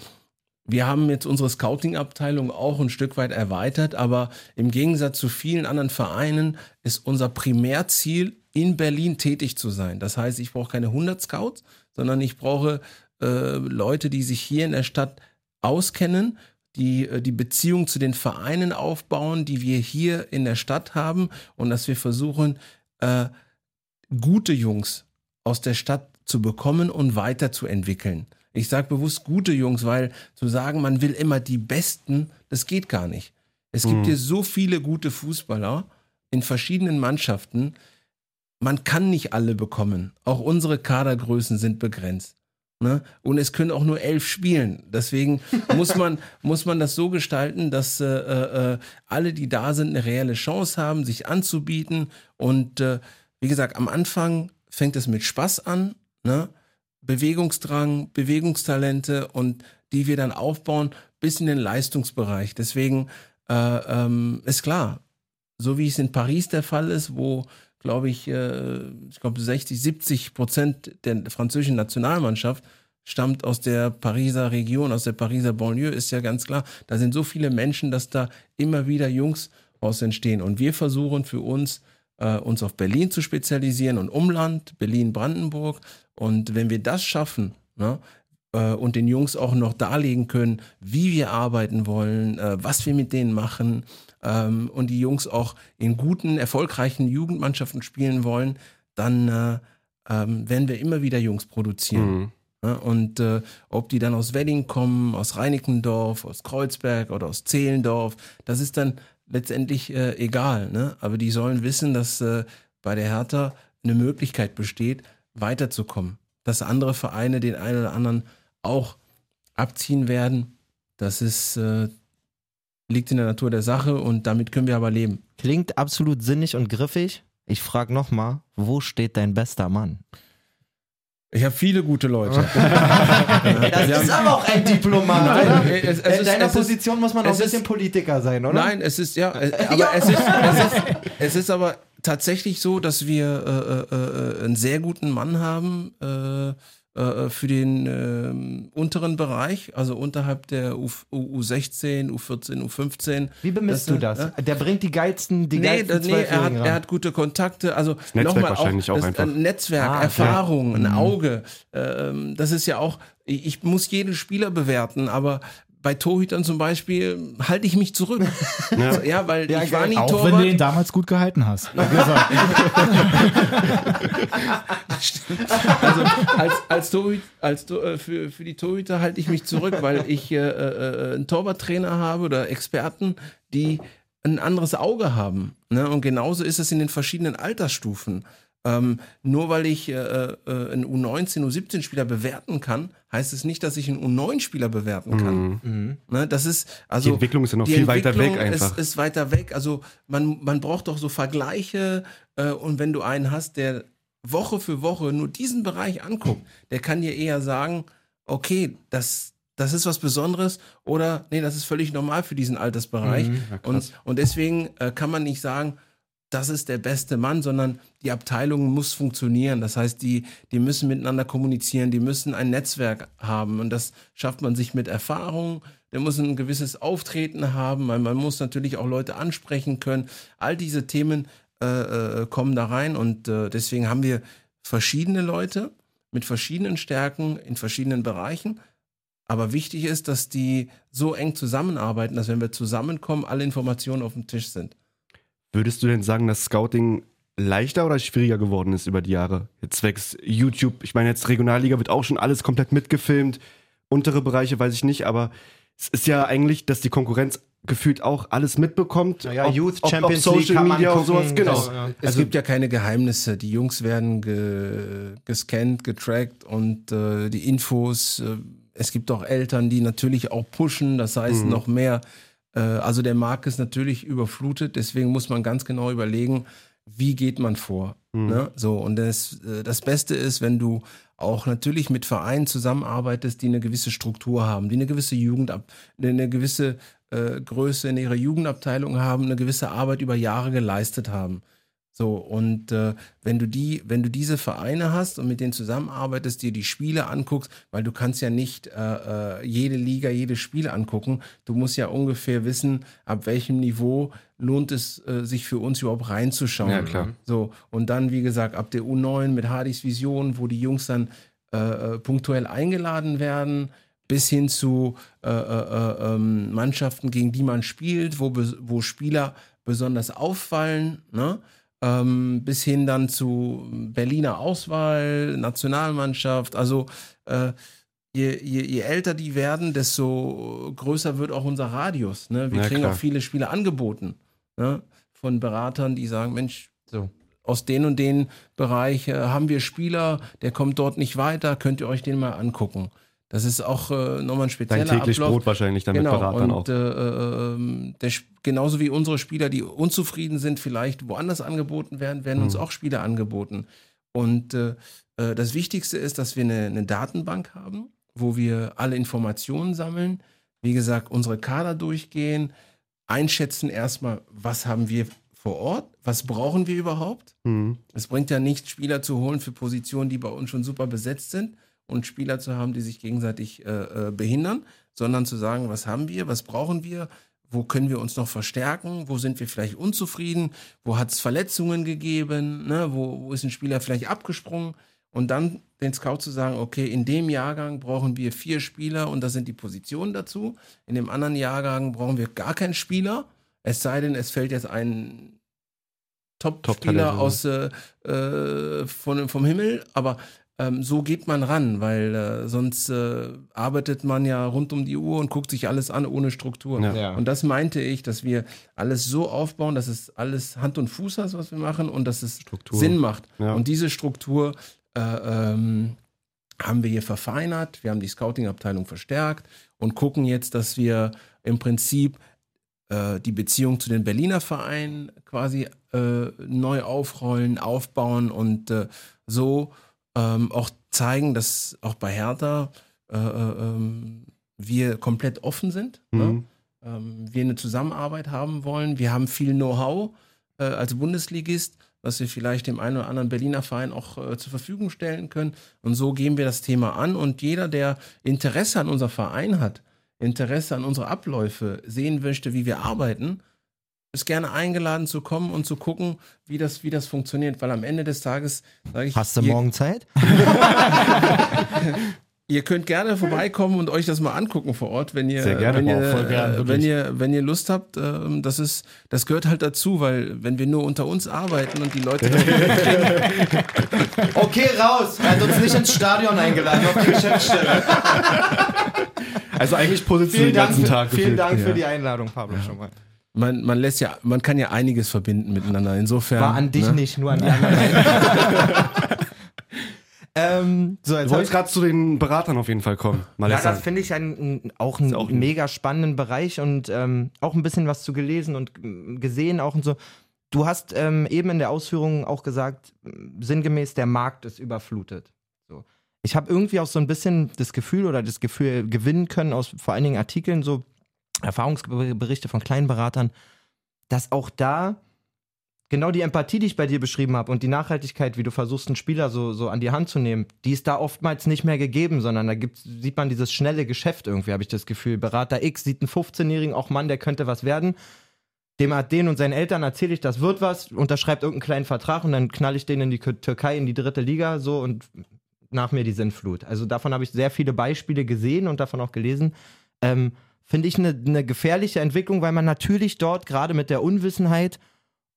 wir haben jetzt unsere Scouting-Abteilung auch ein Stück weit erweitert, aber im Gegensatz zu vielen anderen Vereinen ist unser Primärziel, in Berlin tätig zu sein. Das heißt, ich brauche keine 100 Scouts, sondern ich brauche äh, Leute, die sich hier in der Stadt auskennen, die äh, die Beziehung zu den Vereinen aufbauen, die wir hier in der Stadt haben und dass wir versuchen, äh, gute Jungs aus der Stadt zu bekommen und weiterzuentwickeln. Ich sage bewusst gute Jungs, weil zu sagen, man will immer die Besten, das geht gar nicht. Es gibt Mhm. hier so viele gute Fußballer in verschiedenen Mannschaften. Man kann nicht alle bekommen. Auch unsere Kadergrößen sind begrenzt. Ne? Und es können auch nur elf spielen. Deswegen muss man, muss man das so gestalten, dass äh, äh, alle, die da sind, eine reelle Chance haben, sich anzubieten. Und äh, wie gesagt, am Anfang fängt es mit Spaß an. Ne? Bewegungsdrang, Bewegungstalente und die wir dann aufbauen bis in den Leistungsbereich. Deswegen äh, ähm, ist klar, so wie es in Paris der Fall ist, wo glaube ich, äh, ich glaube 60, 70 Prozent der französischen Nationalmannschaft stammt aus der Pariser Region, aus der Pariser Banlieue, ist ja ganz klar. Da sind so viele Menschen, dass da immer wieder Jungs raus entstehen. Und wir versuchen für uns, äh, uns auf Berlin zu spezialisieren und Umland, Berlin-Brandenburg. Und wenn wir das schaffen, ne, äh, und den Jungs auch noch darlegen können, wie wir arbeiten wollen, was wir mit denen machen ähm, und die Jungs auch in guten, erfolgreichen Jugendmannschaften spielen wollen, dann äh, ähm, werden wir immer wieder Jungs produzieren. Mhm. Ne? Und äh, ob die dann aus Wedding kommen, aus Reinickendorf, aus Kreuzberg oder aus Zehlendorf, das ist dann letztendlich äh, egal. Ne? Aber die sollen wissen, dass äh, bei der Hertha eine Möglichkeit besteht, weiterzukommen. Dass andere Vereine den einen oder anderen auch abziehen werden, das ist, äh, liegt in der Natur der Sache und damit können wir aber leben. Klingt absolut sinnig und griffig. Ich frage nochmal, wo steht dein bester Mann? Ich habe viele gute Leute. Das ist aber auch ein Diplomat, Nein, oder? es- es In ist- deiner ist- Position muss man auch es ein bisschen ist- Politiker sein, oder? Nein, es ist ja, äh, aber es, ist, es, ist, es ist aber tatsächlich so, dass wir äh, äh, äh, einen sehr guten Mann haben äh, äh, für den ähm, unteren Bereich, also unterhalb der U, U16, U14, U15. Wie bemisst Das, du das? äh, Der bringt die geilsten, die Nee, geilsten nee er, hat, er hat gute Kontakte, also Netzwerk nochmal wahrscheinlich auch das, einfach. Ein Netzwerk, Ah, okay. Erfahrung, ein Auge. Ähm, das ist ja auch, ich, ich muss jeden Spieler bewerten, aber bei Torhütern zum Beispiel halte ich mich zurück. Ja. Ja, weil Ja, ich war nie Auch Torwart. wenn du ihn damals gut gehalten hast. Also als, als, Torhüt, als Tor- äh, für, für die Torhüter halte ich mich zurück, weil ich äh, äh, einen Torwarttrainer habe oder Experten, die ein anderes Auge haben. Ne? Und genauso ist es in den verschiedenen Altersstufen. Ähm, nur weil ich äh, äh, einen U19, U17-Spieler bewerten kann, heißt es nicht, dass ich einen U9-Spieler bewerten kann. Mhm. Ne? Das ist also Die Entwicklung ist ja noch viel weiter weg Entwicklung einfach. Ist, ist weiter weg. Also man, man braucht doch so Vergleiche äh, und wenn du einen hast, der Woche für Woche nur diesen Bereich anguckt, der kann dir eher sagen, okay, das, das ist was Besonderes oder nee, das ist völlig normal für diesen Altersbereich. Mhm, ja, und, und deswegen äh, kann man nicht sagen, das ist der beste Mann, sondern die Abteilung muss funktionieren. Das heißt, die, die müssen miteinander kommunizieren, die müssen ein Netzwerk haben und das schafft man sich mit Erfahrung. Der muss ein gewisses Auftreten haben, man, man muss natürlich auch Leute ansprechen können. All diese Themen äh, äh, kommen da rein und äh, deswegen haben wir verschiedene Leute mit verschiedenen Stärken in verschiedenen Bereichen. Aber wichtig ist, dass die so eng zusammenarbeiten, dass wenn wir zusammenkommen, alle Informationen auf dem Tisch sind. Würdest du denn sagen, dass Scouting leichter oder schwieriger geworden ist über die Jahre? Jetzt zwecks YouTube, ich meine, jetzt Regionalliga wird auch schon alles komplett mitgefilmt. Untere Bereiche weiß ich nicht, aber es ist ja eigentlich, dass die Konkurrenz gefühlt auch alles mitbekommt. Naja, ob, Youth ob, Champions ob League Social kann man Media und gucken, sowas, genau. das, ja. Es Also- gibt ja keine Geheimnisse. Die Jungs werden ge gescannt, getrackt und äh, die Infos. Äh, es gibt auch Eltern, die natürlich auch pushen. Das heißt, noch mehr. Äh, also der Markt ist natürlich überflutet. Deswegen muss man ganz genau überlegen, wie geht man vor. Ne? So und das, äh, das Beste ist, wenn du auch natürlich mit Vereinen zusammenarbeitest, die eine gewisse Struktur haben, die eine gewisse Jugendab eine gewisse äh, Größe in ihrer Jugendabteilung haben, eine gewisse Arbeit über Jahre geleistet haben. So, und äh, wenn du die, wenn du diese Vereine hast und mit denen zusammenarbeitest, dir die Spiele anguckst, weil du kannst ja nicht äh, äh, jede Liga, jedes Spiel angucken. Du musst ja ungefähr wissen, ab welchem Niveau lohnt es äh, sich für uns überhaupt reinzuschauen. Ja, klar. So, und dann, wie gesagt, ab der U9 mit Hardys Vision, wo die Jungs dann äh, äh, punktuell eingeladen werden, bis hin zu äh, äh, äh, ähm, Mannschaften, gegen die man spielt, wo, wo Spieler besonders auffallen, ne? Ähm, bis hin dann zu Berliner Auswahl, Nationalmannschaft. Also äh, je, je, je älter die werden, desto größer wird auch unser Radius. Ne? Wir Ja, kriegen klar. auch viele Spiele angeboten ne? von Beratern, die sagen, Mensch, So. aus den und den Bereich äh, haben wir Spieler, der kommt dort nicht weiter, könnt ihr euch den mal angucken. Das ist auch äh, nochmal ein spezieller Dein täglich Ablauf. Brot wahrscheinlich dann genau, Beratern und, auch. Äh, äh, ähm, der, genauso wie unsere Spieler, die unzufrieden sind, vielleicht woanders angeboten werden, werden Mhm. uns auch Spieler angeboten. Und äh, äh, das Wichtigste ist, dass wir eine, eine Datenbank haben, wo wir alle Informationen sammeln. Wie gesagt, unsere Kader durchgehen, einschätzen erstmal, was haben wir vor Ort, was brauchen wir überhaupt. Mhm. Es bringt ja nichts, Spieler zu holen für Positionen, die bei uns schon super besetzt sind und Spieler zu haben, die sich gegenseitig äh, äh, behindern, sondern zu sagen, was haben wir, was brauchen wir, wo können wir uns noch verstärken, wo sind wir vielleicht unzufrieden, wo hat es Verletzungen gegeben, ne? wo, wo ist ein Spieler vielleicht abgesprungen? Und dann den Scout zu sagen, okay, in dem Jahrgang brauchen wir vier Spieler und da sind die Positionen dazu, in dem anderen Jahrgang brauchen wir gar keinen Spieler, es sei denn, es fällt jetzt ein Top-Spieler Top-Talent, aus äh, äh, von, vom Himmel, aber ähm, so geht man ran, weil äh, sonst äh, arbeitet man ja rund um die Uhr und guckt sich alles an ohne Struktur. Ja. Ja. Und das meinte ich, dass wir alles so aufbauen, dass es alles Hand und Fuß hat, was wir machen und dass es Struktur. Sinn macht. Ja. Und diese Struktur äh, ähm, haben wir hier verfeinert. Wir haben die Scouting-Abteilung verstärkt und gucken jetzt, dass wir im Prinzip äh, die Beziehung zu den Berliner Vereinen quasi äh, neu aufrollen, aufbauen und äh, so ähm, auch zeigen, dass auch bei Hertha äh, äh, ähm, wir komplett offen sind. Ne? Mhm. ähm, wir eine Zusammenarbeit haben wollen. Wir haben viel Know-how äh, als Bundesligist, was wir vielleicht dem einen oder anderen Berliner Verein auch äh, zur Verfügung stellen können. Und so gehen wir das Thema an. Und jeder, der Interesse an unser Verein hat, Interesse an unsere Abläufe sehen möchte, wie wir arbeiten, ist gerne eingeladen zu kommen und zu gucken, wie das, wie das funktioniert. Weil am Ende des Tages sage ich, Hast du ihr, morgen Zeit? Ihr könnt gerne vorbeikommen und euch das mal angucken vor Ort, wenn ihr, Sehr gerne, wenn, ihr, voll gern, wenn ihr, wenn ihr Lust habt. ähm, Das ist, das gehört halt dazu, weil wenn wir nur unter uns arbeiten und die Leute Okay, raus! Er hat uns nicht ins Stadion eingeladen, auf die Geschäftsstelle. Also eigentlich Vielen den Dank, ganzen für, Tag. vielen. Dank für Ja. die Einladung, Pablo, schon mal. Man, man lässt ja, man kann ja einiges verbinden miteinander. Insofern War an dich ne? nicht, nur an die anderen. ähm, so, jetzt Du wolltest gerade zu den Beratern auf jeden Fall kommen. Ja, Malessa. das finde ich ein, ein, auch einen auch ein- mega spannenden Bereich und ähm, auch ein bisschen was zu gelesen und ähm, gesehen auch und so. Du hast ähm, eben in der Ausführung auch gesagt, sinngemäß, der Markt ist überflutet. So. Ich habe irgendwie auch so ein bisschen das Gefühl oder das Gefühl gewinnen können aus vor allen Dingen Artikeln, so Erfahrungsberichte von kleinen Beratern, dass auch da genau die Empathie, die ich bei dir beschrieben habe und die Nachhaltigkeit, wie du versuchst, einen Spieler so, so an die Hand zu nehmen, die ist da oftmals nicht mehr gegeben, sondern da gibt's, sieht man dieses schnelle Geschäft irgendwie, habe ich das Gefühl. Berater X sieht einen 15-Jährigen, auch Mann, der könnte was werden. Dem hat den und seinen Eltern erzähle ich, das wird was, unterschreibt irgendeinen kleinen Vertrag und dann knall ich den in die Türkei in die dritte Liga so und nach mir die Sintflut. Also davon habe ich sehr viele Beispiele gesehen und davon auch gelesen. Ähm, Finde ich eine eine gefährliche Entwicklung, weil man natürlich dort gerade mit der Unwissenheit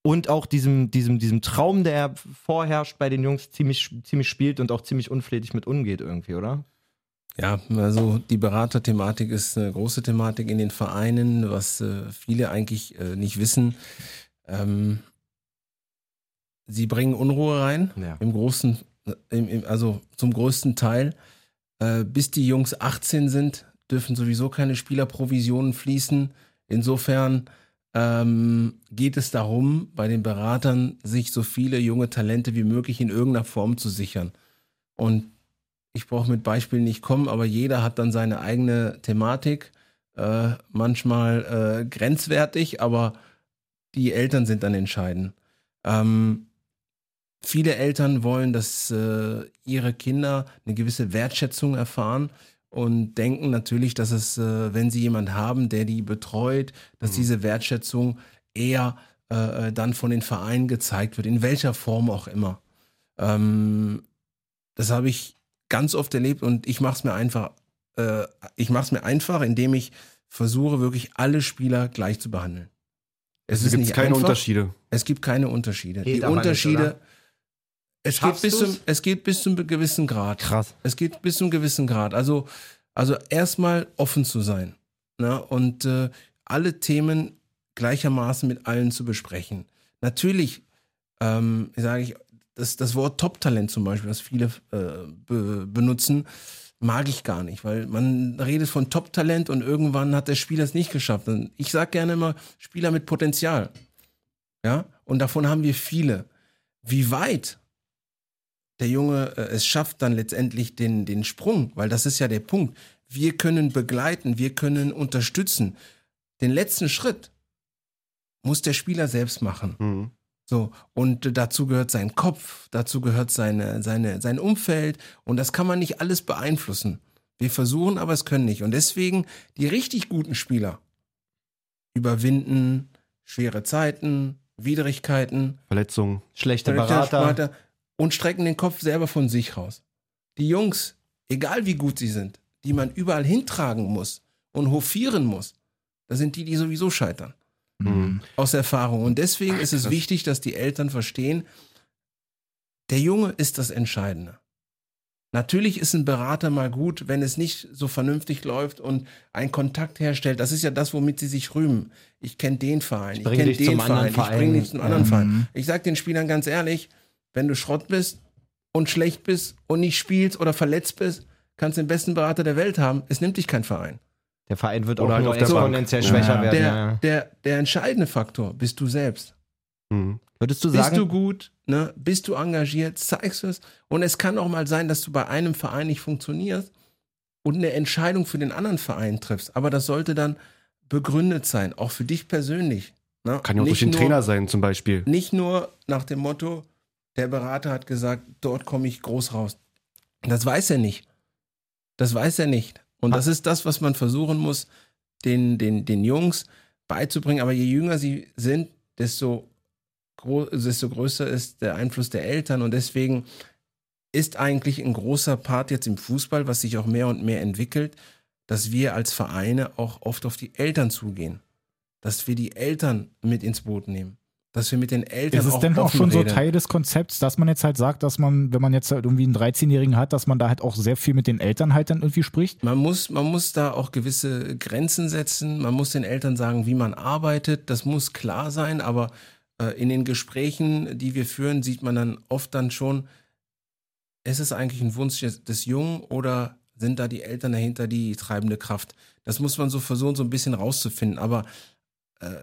und auch diesem, diesem, diesem Traum, der vorherrscht bei den Jungs, ziemlich, ziemlich spielt und auch ziemlich unflätig mit umgeht irgendwie, oder? Ja, also die Beraterthematik ist eine große Thematik in den Vereinen, was äh, viele eigentlich äh, nicht wissen. Ähm, sie bringen Unruhe rein, Ja. im großen, äh, im, im, also zum größten Teil. Äh, bis die Jungs 18 sind, dürfen sowieso keine Spielerprovisionen fließen. Insofern ähm, geht es darum, bei den Beratern sich so viele junge Talente wie möglich in irgendeiner Form zu sichern. Und ich brauche mit Beispielen nicht kommen, aber jeder hat dann seine eigene Thematik. Äh, manchmal äh, grenzwertig, aber die Eltern sind dann entscheidend. Ähm, viele Eltern wollen, dass äh, ihre Kinder eine gewisse Wertschätzung erfahren und denken natürlich, dass es, äh, wenn sie jemand haben, der die betreut, dass diese Wertschätzung eher äh, äh, dann von den Vereinen gezeigt wird, in welcher Form auch immer. Ähm, das habe ich ganz oft erlebt und ich mache es mir einfach, äh, ich mache es mir einfach, indem ich versuche, wirklich alle Spieler gleich zu behandeln. Es Es gibt keine einfach. Unterschiede. Es gibt keine Unterschiede. Geht die aber nicht, Es, geht bis zum, du's? es geht bis zum gewissen Grad. Krass. Es geht bis zum gewissen Grad. Also, also erstmal offen zu sein ne? und äh, alle Themen gleichermaßen mit allen zu besprechen. Natürlich ähm, sage ich, das, das Wort Top-Talent zum Beispiel, was viele äh, be benutzen, mag ich gar nicht, weil man redet von Top-Talent und irgendwann hat der Spieler es nicht geschafft. Und ich sage gerne immer, Spieler mit Potenzial. Ja, und davon haben wir viele. Wie weit der Junge äh, es schafft, dann letztendlich den, den Sprung, weil das ist ja der Punkt. Wir können begleiten, wir können unterstützen. Den letzten Schritt muss der Spieler selbst machen. Mhm. So, und dazu gehört sein Kopf, dazu gehört seine, seine, sein Umfeld und das kann man nicht alles beeinflussen. Wir versuchen, aber es können nicht. Und deswegen die richtig guten Spieler überwinden schwere Zeiten, Widrigkeiten, Verletzungen. Schlechte Berater. Berater. Und strecken den Kopf selber von sich raus. Die Jungs, egal wie gut sie sind, die man überall hintragen muss und hofieren muss, das sind die, die sowieso scheitern. Mhm. Aus Erfahrung. Und deswegen ist es wichtig, dass die Eltern verstehen, der Junge ist das Entscheidende. Natürlich ist ein Berater mal gut, wenn es nicht so vernünftig läuft und einen Kontakt herstellt. Das ist ja das, womit sie sich rühmen. Ich kenne den Verein, ich, bring kenne den zum anderen Verein, ich bringe Verein. dich zum anderen. Verein. Ich sag den Spielern ganz ehrlich, wenn du Schrott bist und schlecht bist und nicht spielst oder verletzt bist, kannst du den besten Berater der Welt haben. Es nimmt dich kein Verein. Der Verein wird auch halt nur Bank. exponentiell Ja. schwächer werden. Der, Ja, ja. der, der entscheidende Faktor bist du selbst. Mhm. Würdest du Bist sagen, du gut? Ne? Bist du engagiert? Zeigst du es? Und es kann auch mal sein, dass du bei einem Verein nicht funktionierst und eine Entscheidung für den anderen Verein triffst. Aber das sollte dann begründet sein, auch für dich persönlich. Ne? Kann ja auch nicht durch den nur, Trainer sein, zum Beispiel. Nicht nur nach dem Motto, der Berater hat gesagt, dort komme ich groß raus. Das weiß er nicht. Das weiß er nicht. Und das ist das, was man versuchen muss, den, den, den Jungs beizubringen. Aber je jünger sie sind, desto, desto größer ist der Einfluss der Eltern. Und deswegen ist eigentlich ein großer Part jetzt im Fußball, was sich auch mehr und mehr entwickelt, dass wir als Vereine auch oft auf die Eltern zugehen. Dass wir die Eltern mit ins Boot nehmen. Dass wir mit den Eltern Ist es auch denn auch schon so reden. Teil des Konzepts, dass man jetzt halt sagt, dass man, wenn man jetzt halt irgendwie einen 13-Jährigen hat, dass man da halt auch sehr viel mit den Eltern halt dann irgendwie spricht? Man muss, man muss da auch gewisse Grenzen setzen. Man muss den Eltern sagen, wie man arbeitet. Das muss klar sein. Aber äh, in den Gesprächen, die wir führen, sieht man dann oft dann schon, ist es eigentlich ein Wunsch des, des Jungen oder sind da die Eltern dahinter die treibende Kraft? Das muss man so versuchen, so ein bisschen rauszufinden. Aber äh,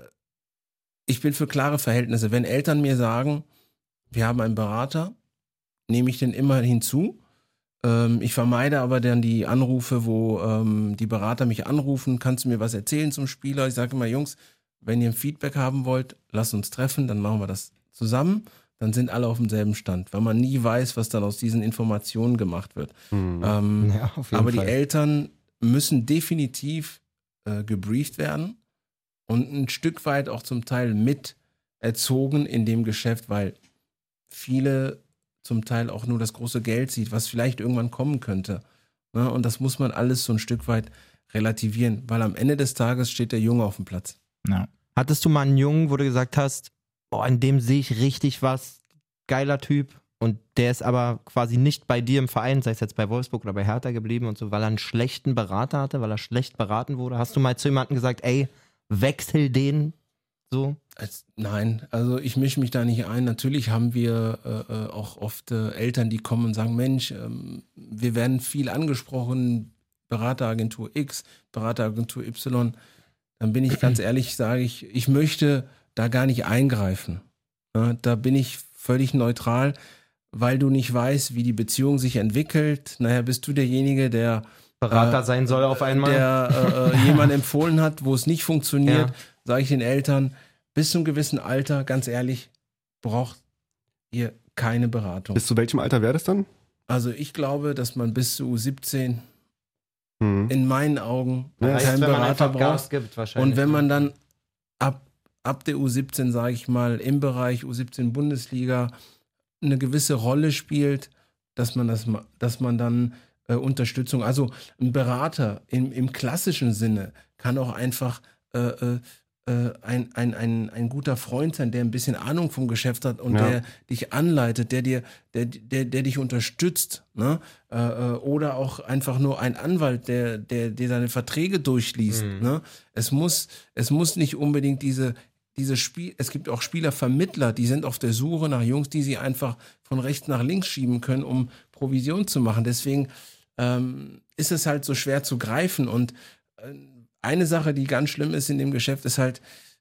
ich bin für klare Verhältnisse. Wenn Eltern mir sagen, wir haben einen Berater, nehme ich den immer hinzu. Ähm, ich vermeide aber dann die Anrufe, wo ähm, die Berater mich anrufen, kannst du mir was erzählen zum Spieler? Ich sage immer, Jungs, wenn ihr ein Feedback haben wollt, lasst uns treffen, dann machen wir das zusammen, dann sind alle auf demselben Stand, weil man nie weiß, was dann aus diesen Informationen gemacht wird. Hm. Ähm, Ja, auf jeden aber Fall. die Eltern müssen definitiv äh, gebrieft werden und ein Stück weit auch zum Teil mit erzogen in dem Geschäft, weil viele zum Teil auch nur das große Geld sieht, was vielleicht irgendwann kommen könnte. Ne? Und das muss man alles so ein Stück weit relativieren, weil am Ende des Tages steht der Junge auf dem Platz. Ja. Hattest du mal einen Jungen, wo du gesagt hast, boah, in dem sehe ich richtig was, geiler Typ, und der ist aber quasi nicht bei dir im Verein, sei es jetzt bei Wolfsburg oder bei Hertha geblieben und so, weil er einen schlechten Berater hatte, weil er schlecht beraten wurde? Hast du mal zu jemandem gesagt, ey, wechsel den so? Als, nein, also ich mische mich da nicht ein. Natürlich haben wir äh, äh, auch oft äh, Eltern, die kommen und sagen, Mensch, ähm, wir werden viel angesprochen, Berateragentur X, Berateragentur Y. Dann bin ich ganz ehrlich, sage ich, ich möchte da gar nicht eingreifen. Ja, da bin ich völlig neutral, weil du nicht weißt, wie die Beziehung sich entwickelt. Naja, bist du derjenige, der Berater Äh, sein soll auf einmal? der äh, äh, jemand empfohlen hat, wo es nicht funktioniert, Ja. sage ich den Eltern, bis zu einem gewissen Alter, ganz ehrlich, braucht ihr keine Beratung. Bis zu welchem Alter wäre das dann? Also ich glaube, dass man bis zu 17 Hm. in meinen Augen Ja, keinen Berater braucht. gibt, wahrscheinlich. Und wenn man dann ab, ab der U17, sage ich mal, im Bereich U17 Bundesliga eine gewisse Rolle spielt, dass man das, dass man dann äh, Unterstützung, also ein Berater im, im klassischen Sinne kann auch einfach äh, äh, äh, ein, ein, ein, ein guter Freund sein, der ein bisschen Ahnung vom Geschäft hat und Ja. der dich anleitet, der dir, der, der, der dich unterstützt, ne? Äh, oder auch einfach nur ein Anwalt, der, der, der deine Verträge durchliest. Mhm. Ne? Es muss, es muss nicht unbedingt diese, diese Spiel, es gibt auch Spielervermittler, die sind auf der Suche nach Jungs, die sie einfach von rechts nach links schieben können, um Provision zu machen. Deswegen ähm, ist es halt so schwer zu greifen. Und äh, eine Sache, die ganz schlimm ist in dem Geschäft, ist halt,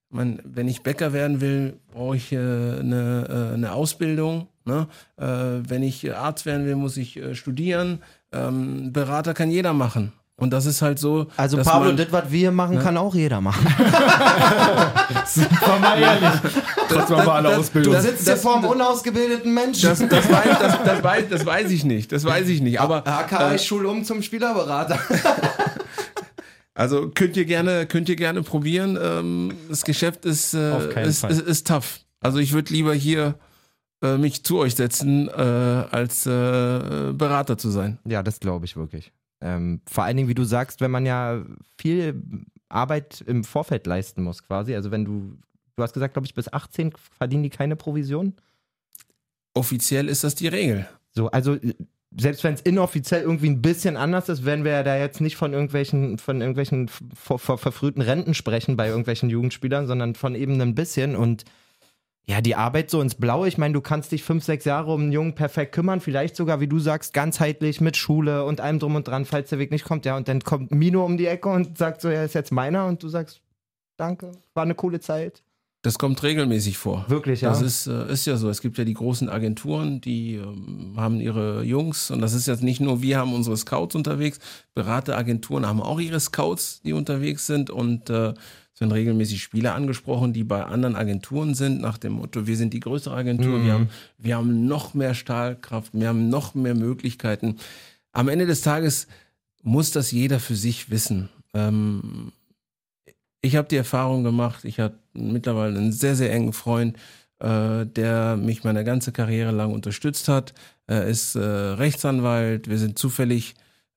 man, wenn ich Bäcker werden will, brauche ich äh, eine, äh, eine Ausbildung. Ne? Äh, wenn ich Arzt werden will, muss ich äh, studieren. Ähm, Berater kann jeder machen. Und das ist halt so. also dass Pablo, man- das, was wir machen, kann auch jeder machen. Sind wir mal ehrlich. Alle das- Ausbildung. Du sitzt hier vor einem unausgebildeten Menschen. Das, das, weiß, das, das, weiß, das weiß ich nicht. Das weiß ich nicht. Aber AKA, äh, ich schule um zum Spielerberater. also könnt ihr gerne, könnt ihr gerne probieren. Ähm, das Geschäft ist, äh, ist, ist, ist tough. Also ich würde lieber hier äh, mich zu euch setzen, äh, als äh, Berater zu sein. Ja, das glaube ich wirklich. Ähm, vor allen Dingen, wie du sagst, wenn man ja viel Arbeit im Vorfeld leisten muss, quasi. Also wenn du, du hast gesagt, glaube ich, bis 18 verdienen die keine Provision. Offiziell ist das die Regel. So, also äh, selbst wenn es inoffiziell irgendwie ein bisschen anders ist, werden wir ja da jetzt nicht von irgendwelchen, von irgendwelchen ver ver verfrühten Renten sprechen bei irgendwelchen Jugendspielern, sondern von eben ein bisschen und ja, die Arbeit so ins Blaue. Ich meine, du kannst dich fünf, sechs Jahre um einen Jungen perfekt kümmern, vielleicht sogar, wie du sagst, ganzheitlich mit Schule und allem drum und dran, falls der Weg nicht kommt. Ja, und dann kommt Mino um die Ecke und sagt so, er ist jetzt meiner und du sagst, danke, war eine coole Zeit. Das kommt regelmäßig vor. Wirklich, ja. Das ist, äh, ist ja so. Es gibt ja die großen Agenturen, die ähm, haben ihre Jungs und das ist jetzt nicht nur wir haben unsere Scouts unterwegs, Berateragenturen haben auch ihre Scouts, die unterwegs sind und äh, es werden regelmäßig Spieler angesprochen, die bei anderen Agenturen sind, nach dem Motto, wir sind die größere Agentur, Mhm. wir, haben, wir haben noch mehr Stahlkraft, wir haben noch mehr Möglichkeiten. Am Ende des Tages muss das jeder für sich wissen. Ähm, ich habe die Erfahrung gemacht, ich habe mittlerweile einen sehr, sehr engen Freund, äh, der mich meine ganze Karriere lang unterstützt hat. Er ist äh, Rechtsanwalt, wir sind zufällig,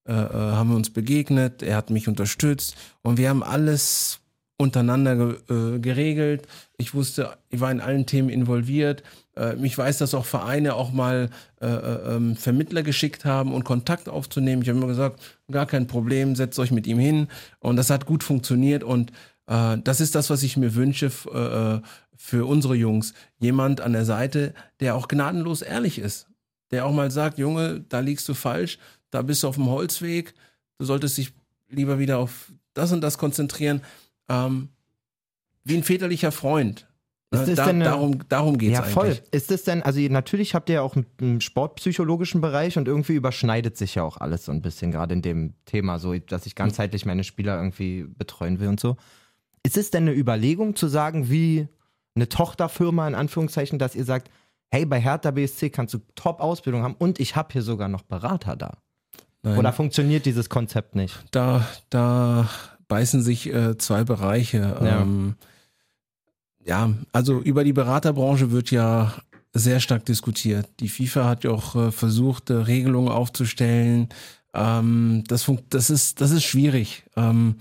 äh, äh, haben wir uns begegnet, er hat mich unterstützt und wir haben alles untereinander äh, geregelt. Ich wusste, ich war in allen Themen involviert. Äh, ich weiß, dass auch Vereine auch mal äh, äh, ähm, Vermittler geschickt haben und Kontakt aufzunehmen. Ich habe immer gesagt, gar kein Problem, setzt euch mit ihm hin. Und das hat gut funktioniert und äh, das ist das, was ich mir wünsche f- äh, für unsere Jungs. Jemand an der Seite, der auch gnadenlos ehrlich ist. Der auch mal sagt, Junge, da liegst du falsch, da bist du auf dem Holzweg, du solltest dich lieber wieder auf das und das konzentrieren. Ähm, wie ein väterlicher Freund. Ist Ne, das da, denn darum darum geht es Ja, eigentlich. voll. Ist es denn, also natürlich habt ihr ja auch einen sportpsychologischen Bereich und irgendwie überschneidet sich ja auch alles so ein bisschen, gerade in dem Thema, so, dass ich ganzheitlich meine Spieler irgendwie betreuen will und so. Ist es denn eine Überlegung zu sagen, wie eine Tochterfirma in Anführungszeichen, dass ihr sagt, hey, bei Hertha BSC kannst du Top-Ausbildung haben und ich habe hier sogar noch Berater da. Nein. Oder funktioniert dieses Konzept nicht? da, da beißen sich äh, zwei Bereiche. Ja. Ähm, ja, also über die Beraterbranche wird ja sehr stark diskutiert. Die FIFA hat ja auch äh, versucht, äh, Regelungen aufzustellen. Ähm, das, funkt, das, ist, das ist schwierig. Ähm,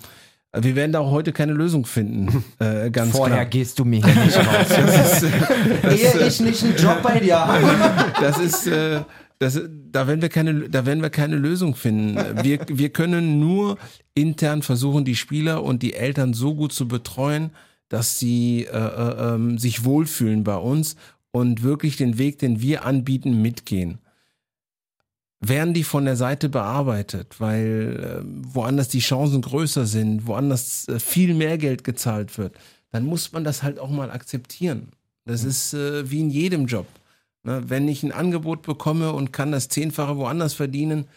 wir werden da auch heute keine Lösung finden. Äh, ganz Vorher klar. gehst du mir hier nicht raus. Das ist, das, Ehe ich nicht einen Job bei dir habe. das ist, äh, das, da werden wir keine, da werden wir keine Lösung finden. Wir, wir können nur intern versuchen, die Spieler und die Eltern so gut zu betreuen, dass sie äh, äh, ähm, sich wohlfühlen bei uns und wirklich den Weg, den wir anbieten, mitgehen. Werden die von der Seite bearbeitet, weil äh, woanders die Chancen größer sind, woanders äh, viel mehr Geld gezahlt wird, dann muss man das halt auch mal akzeptieren. Das ist äh, wie in jedem Job. Ne, wenn ich ein Angebot bekomme und kann das Zehnfache woanders verdienen,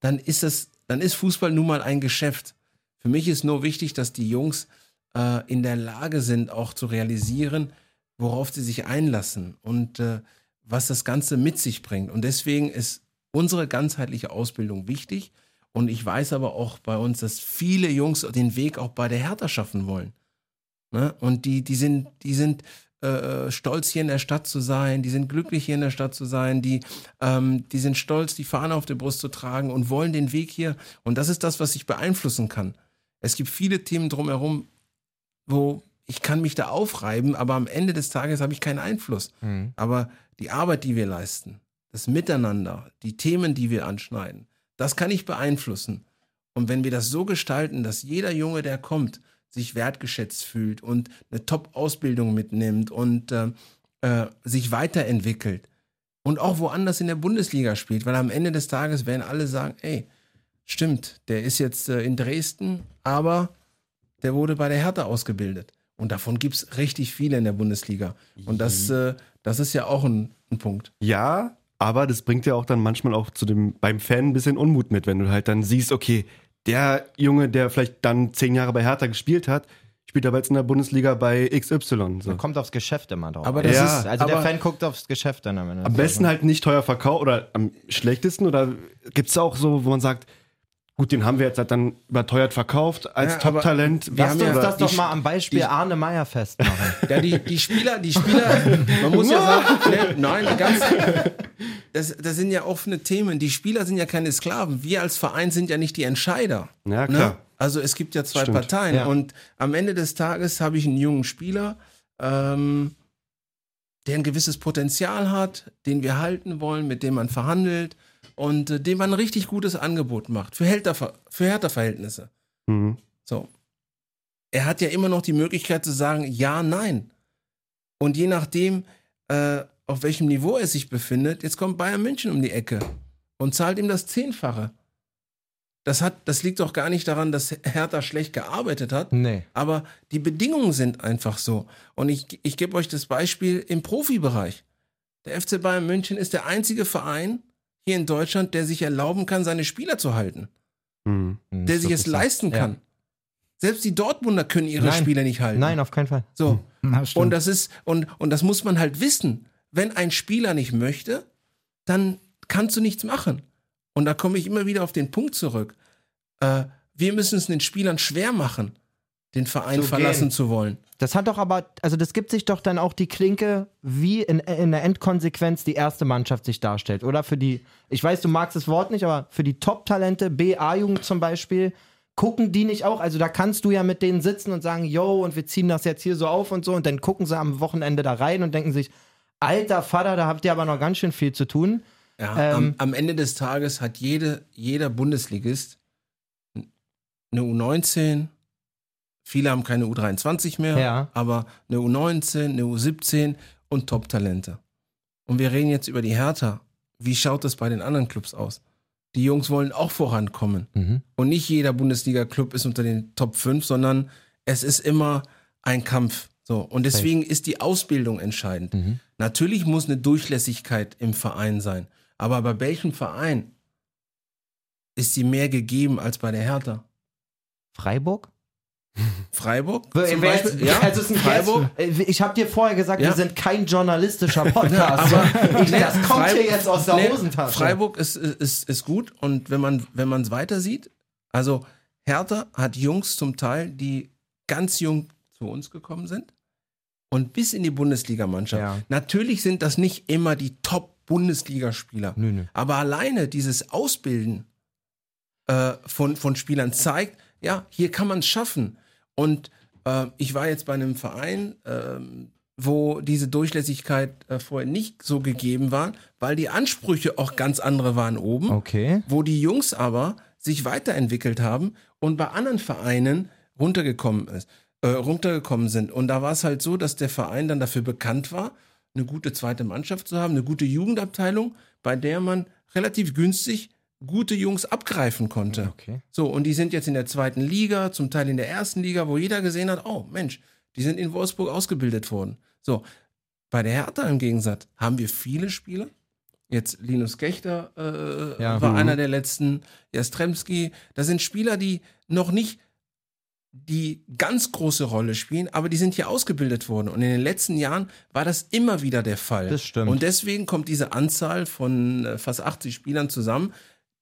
dann ist das, dann ist Fußball nun mal ein Geschäft. Für mich ist nur wichtig, dass die Jungs äh, in der Lage sind, auch zu realisieren, worauf sie sich einlassen und äh, was das Ganze mit sich bringt. Und deswegen ist unsere ganzheitliche Ausbildung wichtig. Und ich weiß aber auch bei uns, dass viele Jungs den Weg auch bei der Hertha schaffen wollen. Ne? Und die, die sind, die sind äh, stolz, hier in der Stadt zu sein, die sind glücklich, hier in der Stadt zu sein, die, ähm, die sind stolz, die Fahne auf der Brust zu tragen und wollen den Weg hier. Und das ist das, was ich beeinflussen kann. Es gibt viele Themen drumherum, wo ich kann mich da aufreiben, aber am Ende des Tages habe ich keinen Einfluss. Aber die Arbeit, die wir leisten, das Miteinander, die Themen, die wir anschneiden, das kann ich beeinflussen. Und wenn wir das so gestalten, dass jeder Junge, der kommt, sich wertgeschätzt fühlt und eine Top-Ausbildung mitnimmt und äh, äh, sich weiterentwickelt und auch woanders in der Bundesliga spielt, weil am Ende des Tages werden alle sagen, ey, stimmt, der ist jetzt äh, in Dresden, aber der wurde bei der Hertha ausgebildet. Und davon gibt es richtig viele in der Bundesliga. Und das, äh, das ist ja auch ein, ein Punkt. Ja, aber das bringt ja auch dann manchmal auch zu dem, beim Fan ein bisschen Unmut mit, wenn du halt dann siehst, okay, der Junge, der vielleicht dann zehn Jahre bei Hertha gespielt hat, spielt aber jetzt in der Bundesliga bei XY. So. Kommt aufs Geschäft immer drauf. Aber das Ja, ist, also der Fan guckt aufs Geschäft dann am Ende. Am besten halt nicht teuer verkauft oder am schlechtesten oder gibt es auch so, wo man sagt, gut, den haben wir jetzt halt dann überteuert verkauft als Ja, Top-Talent. wir Lass uns das doch mal am Beispiel die- Arne Meyer festmachen. Ja, die, die Spieler, die Spieler, man muss ja sagen, ne, nein, ganz, das, das sind ja offene Themen. Die Spieler sind ja keine Sklaven. Wir als Verein sind ja nicht die Entscheider. Ja, klar. Ne? Also es gibt ja zwei Stimmt. Parteien Ja. und am Ende des Tages habe ich einen jungen Spieler, ähm, der ein gewisses Potenzial hat, den wir halten wollen, mit dem man verhandelt und äh, dem man ein richtig gutes Angebot macht für Hertha, für Hertha-Verhältnisse. Mhm. So. Er hat ja immer noch die Möglichkeit zu sagen, ja, nein. Und je nachdem, äh, auf welchem Niveau er sich befindet, jetzt kommt Bayern München um die Ecke und zahlt ihm das Zehnfache. Das, hat, das liegt doch gar nicht daran, dass Hertha schlecht gearbeitet hat, nee. aber die Bedingungen sind einfach so. Und ich, ich gebe euch das Beispiel im Profibereich. Der FC Bayern München ist der einzige Verein hier in Deutschland, der sich erlauben kann, seine Spieler zu halten Mhm. der sich es leisten kann. Selbst die Dortmunder können ihre Nein. Spieler nicht halten. Nein, auf keinen Fall. So. Na, stimmt. Und das ist, und, und das muss man halt wissen. Wenn ein Spieler nicht möchte, dann kannst du nichts machen. Und da komme ich immer wieder auf den Punkt zurück. Äh, wir müssen es den Spielern schwer machen, den Verein Zu verlassen gehen. zu wollen. Das hat doch aber, also das gibt sich doch dann auch die Klinke, wie in, in der Endkonsequenz die erste Mannschaft sich darstellt. Oder für die, ich weiß, du magst das Wort nicht, aber für die Top-Talente, BA-Jugend zum Beispiel, gucken die nicht auch? Also da kannst du ja mit denen sitzen und sagen, yo, und wir ziehen das jetzt hier so auf und so. Und dann gucken sie am Wochenende da rein und denken sich, alter Vater, da habt ihr aber noch ganz schön viel zu tun. Ja, Ähm, am, am Ende des Tages hat jede, jeder Bundesligist eine U19, viele haben keine U23 mehr, Ja. aber eine U19, eine U17 und Top-Talente. Und wir reden jetzt über die Hertha. Wie schaut das bei den anderen Clubs aus? Die Jungs wollen auch vorankommen. Und nicht jeder Bundesliga-Club ist unter den Top 5, sondern es ist immer ein Kampf. So. Und deswegen ist die Ausbildung entscheidend. Natürlich muss eine Durchlässigkeit im Verein sein. Aber bei welchem Verein ist sie mehr gegeben als bei der Hertha? Freiburg? Freiburg. Beispiel. ja, also es ist ein Freiburg. Äh, Ich habe dir vorher gesagt, Ja. wir sind kein journalistischer Podcast. aber- ich, das kommt Freib- hier jetzt aus der Nee, Hosentasche. Freiburg ist, ist, ist gut und wenn man wenn man es weiter sieht, also Hertha hat Jungs zum Teil, die ganz jung zu uns gekommen sind und bis in die Bundesligamannschaft. Ja. Natürlich sind das nicht immer die Top-Bundesligaspieler, aber alleine dieses Ausbilden äh, von, von Spielern zeigt, ja, hier kann man es schaffen. Und äh, ich war jetzt bei einem Verein, ähm, wo diese Durchlässigkeit äh, vorher nicht so gegeben war, weil die Ansprüche auch ganz andere waren oben, Okay. wo die Jungs aber sich weiterentwickelt haben und bei anderen Vereinen runtergekommen ist, äh, runtergekommen sind. Und da war es halt so, dass der Verein dann dafür bekannt war, eine gute zweite Mannschaft zu haben, eine gute Jugendabteilung, bei der man relativ günstig gute Jungs abgreifen konnte. Okay. So, und die sind jetzt in der zweiten Liga, zum Teil in der ersten Liga, wo jeder gesehen hat, oh Mensch, die sind in Wolfsburg ausgebildet worden. So, bei der Hertha im Gegensatz haben wir viele Spieler. Jetzt Linus Gechter äh, Ja. war Mhm. einer der letzten, Jastremski. Das sind Spieler, die noch nicht die ganz große Rolle spielen, aber die sind hier ausgebildet worden. Und in den letzten Jahren war das immer wieder der Fall. Das stimmt. Und deswegen kommt diese Anzahl von äh, fast 80 Spielern zusammen,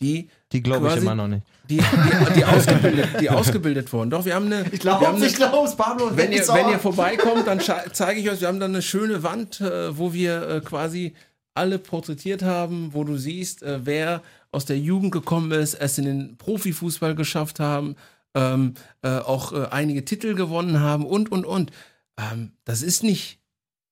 die Die glaube ich immer noch nicht. die, die, die, ausgebildet, die ausgebildet wurden. Doch, wir haben eine. Ich glaube, ich glaube, Pablo. wenn ihr, wenn ihr vorbeikommt, dann zeige ich euch, wir haben da eine schöne Wand, äh, wo wir äh, quasi alle porträtiert haben, wo du siehst, äh, wer aus der Jugend gekommen ist, es in den Profifußball geschafft haben, ähm, äh, auch äh, einige Titel gewonnen haben und, und, und. Ähm, das ist nicht,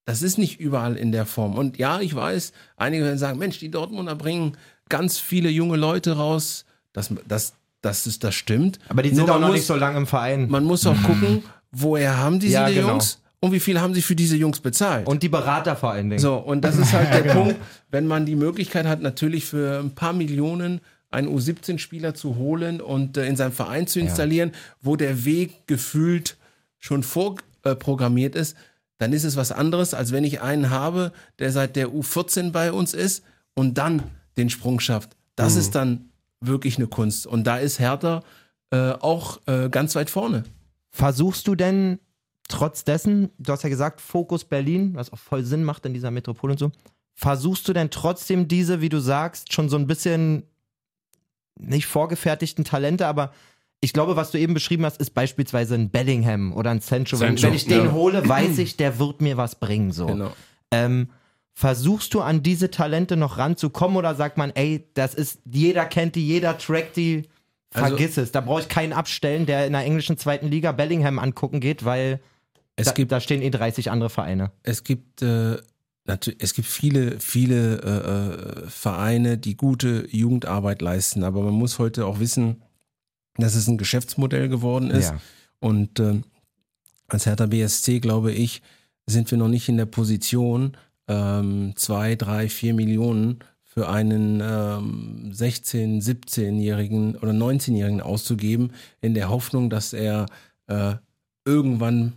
das ist nicht überall in der Form. Und ja, ich weiß, einige werden sagen, Mensch, die Dortmunder bringen ganz viele junge Leute raus. Das, das, das, ist, das stimmt. aber die Nur sind auch man noch muss- nicht so lange im Verein. man muss auch gucken, woher haben diese Ja, genau. Jungs und wie viel haben sie für diese Jungs bezahlt. Und die Berater vor allen Dingen. so, und das ist halt der Punkt, wenn man die Möglichkeit hat, natürlich für ein paar Millionen einen U17-Spieler zu holen und äh, in seinem Verein zu installieren, wo der Weg gefühlt schon vorprogrammiert ist, dann ist es was anderes, als wenn ich einen habe, der seit der U14 bei uns ist und dann den Sprung schafft. Das ist dann wirklich eine Kunst. Und da ist Hertha äh, auch äh, ganz weit vorne. Versuchst du denn trotz dessen, du hast ja gesagt, Fokus Berlin, was auch voll Sinn macht in dieser Metropole und so, versuchst du denn trotzdem diese, wie du sagst, schon so ein bisschen nicht vorgefertigten Talente, aber ich glaube, was du eben beschrieben hast, ist beispielsweise ein Bellingham oder ein Sancho. Wenn, Sancho, wenn ich den ja. hole, weiß ich, der wird mir was bringen. So. Genau. Ähm, versuchst du an diese Talente noch ranzukommen oder sagt man, ey, das ist, jeder kennt die, jeder trackt die, Also- vergiss es. Da brauche ich keinen abstellen, der in der englischen zweiten Liga Bellingham angucken geht, weil Es da, gibt da stehen eh 30 andere Vereine. Es gibt äh, natürlich, es gibt viele, viele äh, äh, Vereine, die gute Jugendarbeit leisten, aber man muss heute auch wissen, dass es ein Geschäftsmodell geworden ist. Und äh, als Hertha BSC, glaube ich, sind wir noch nicht in der Position, ähm, zwei, drei, vier Millionen für einen ähm, 16-, 17-Jährigen oder 19-Jährigen auszugeben, in der Hoffnung, dass er äh, irgendwann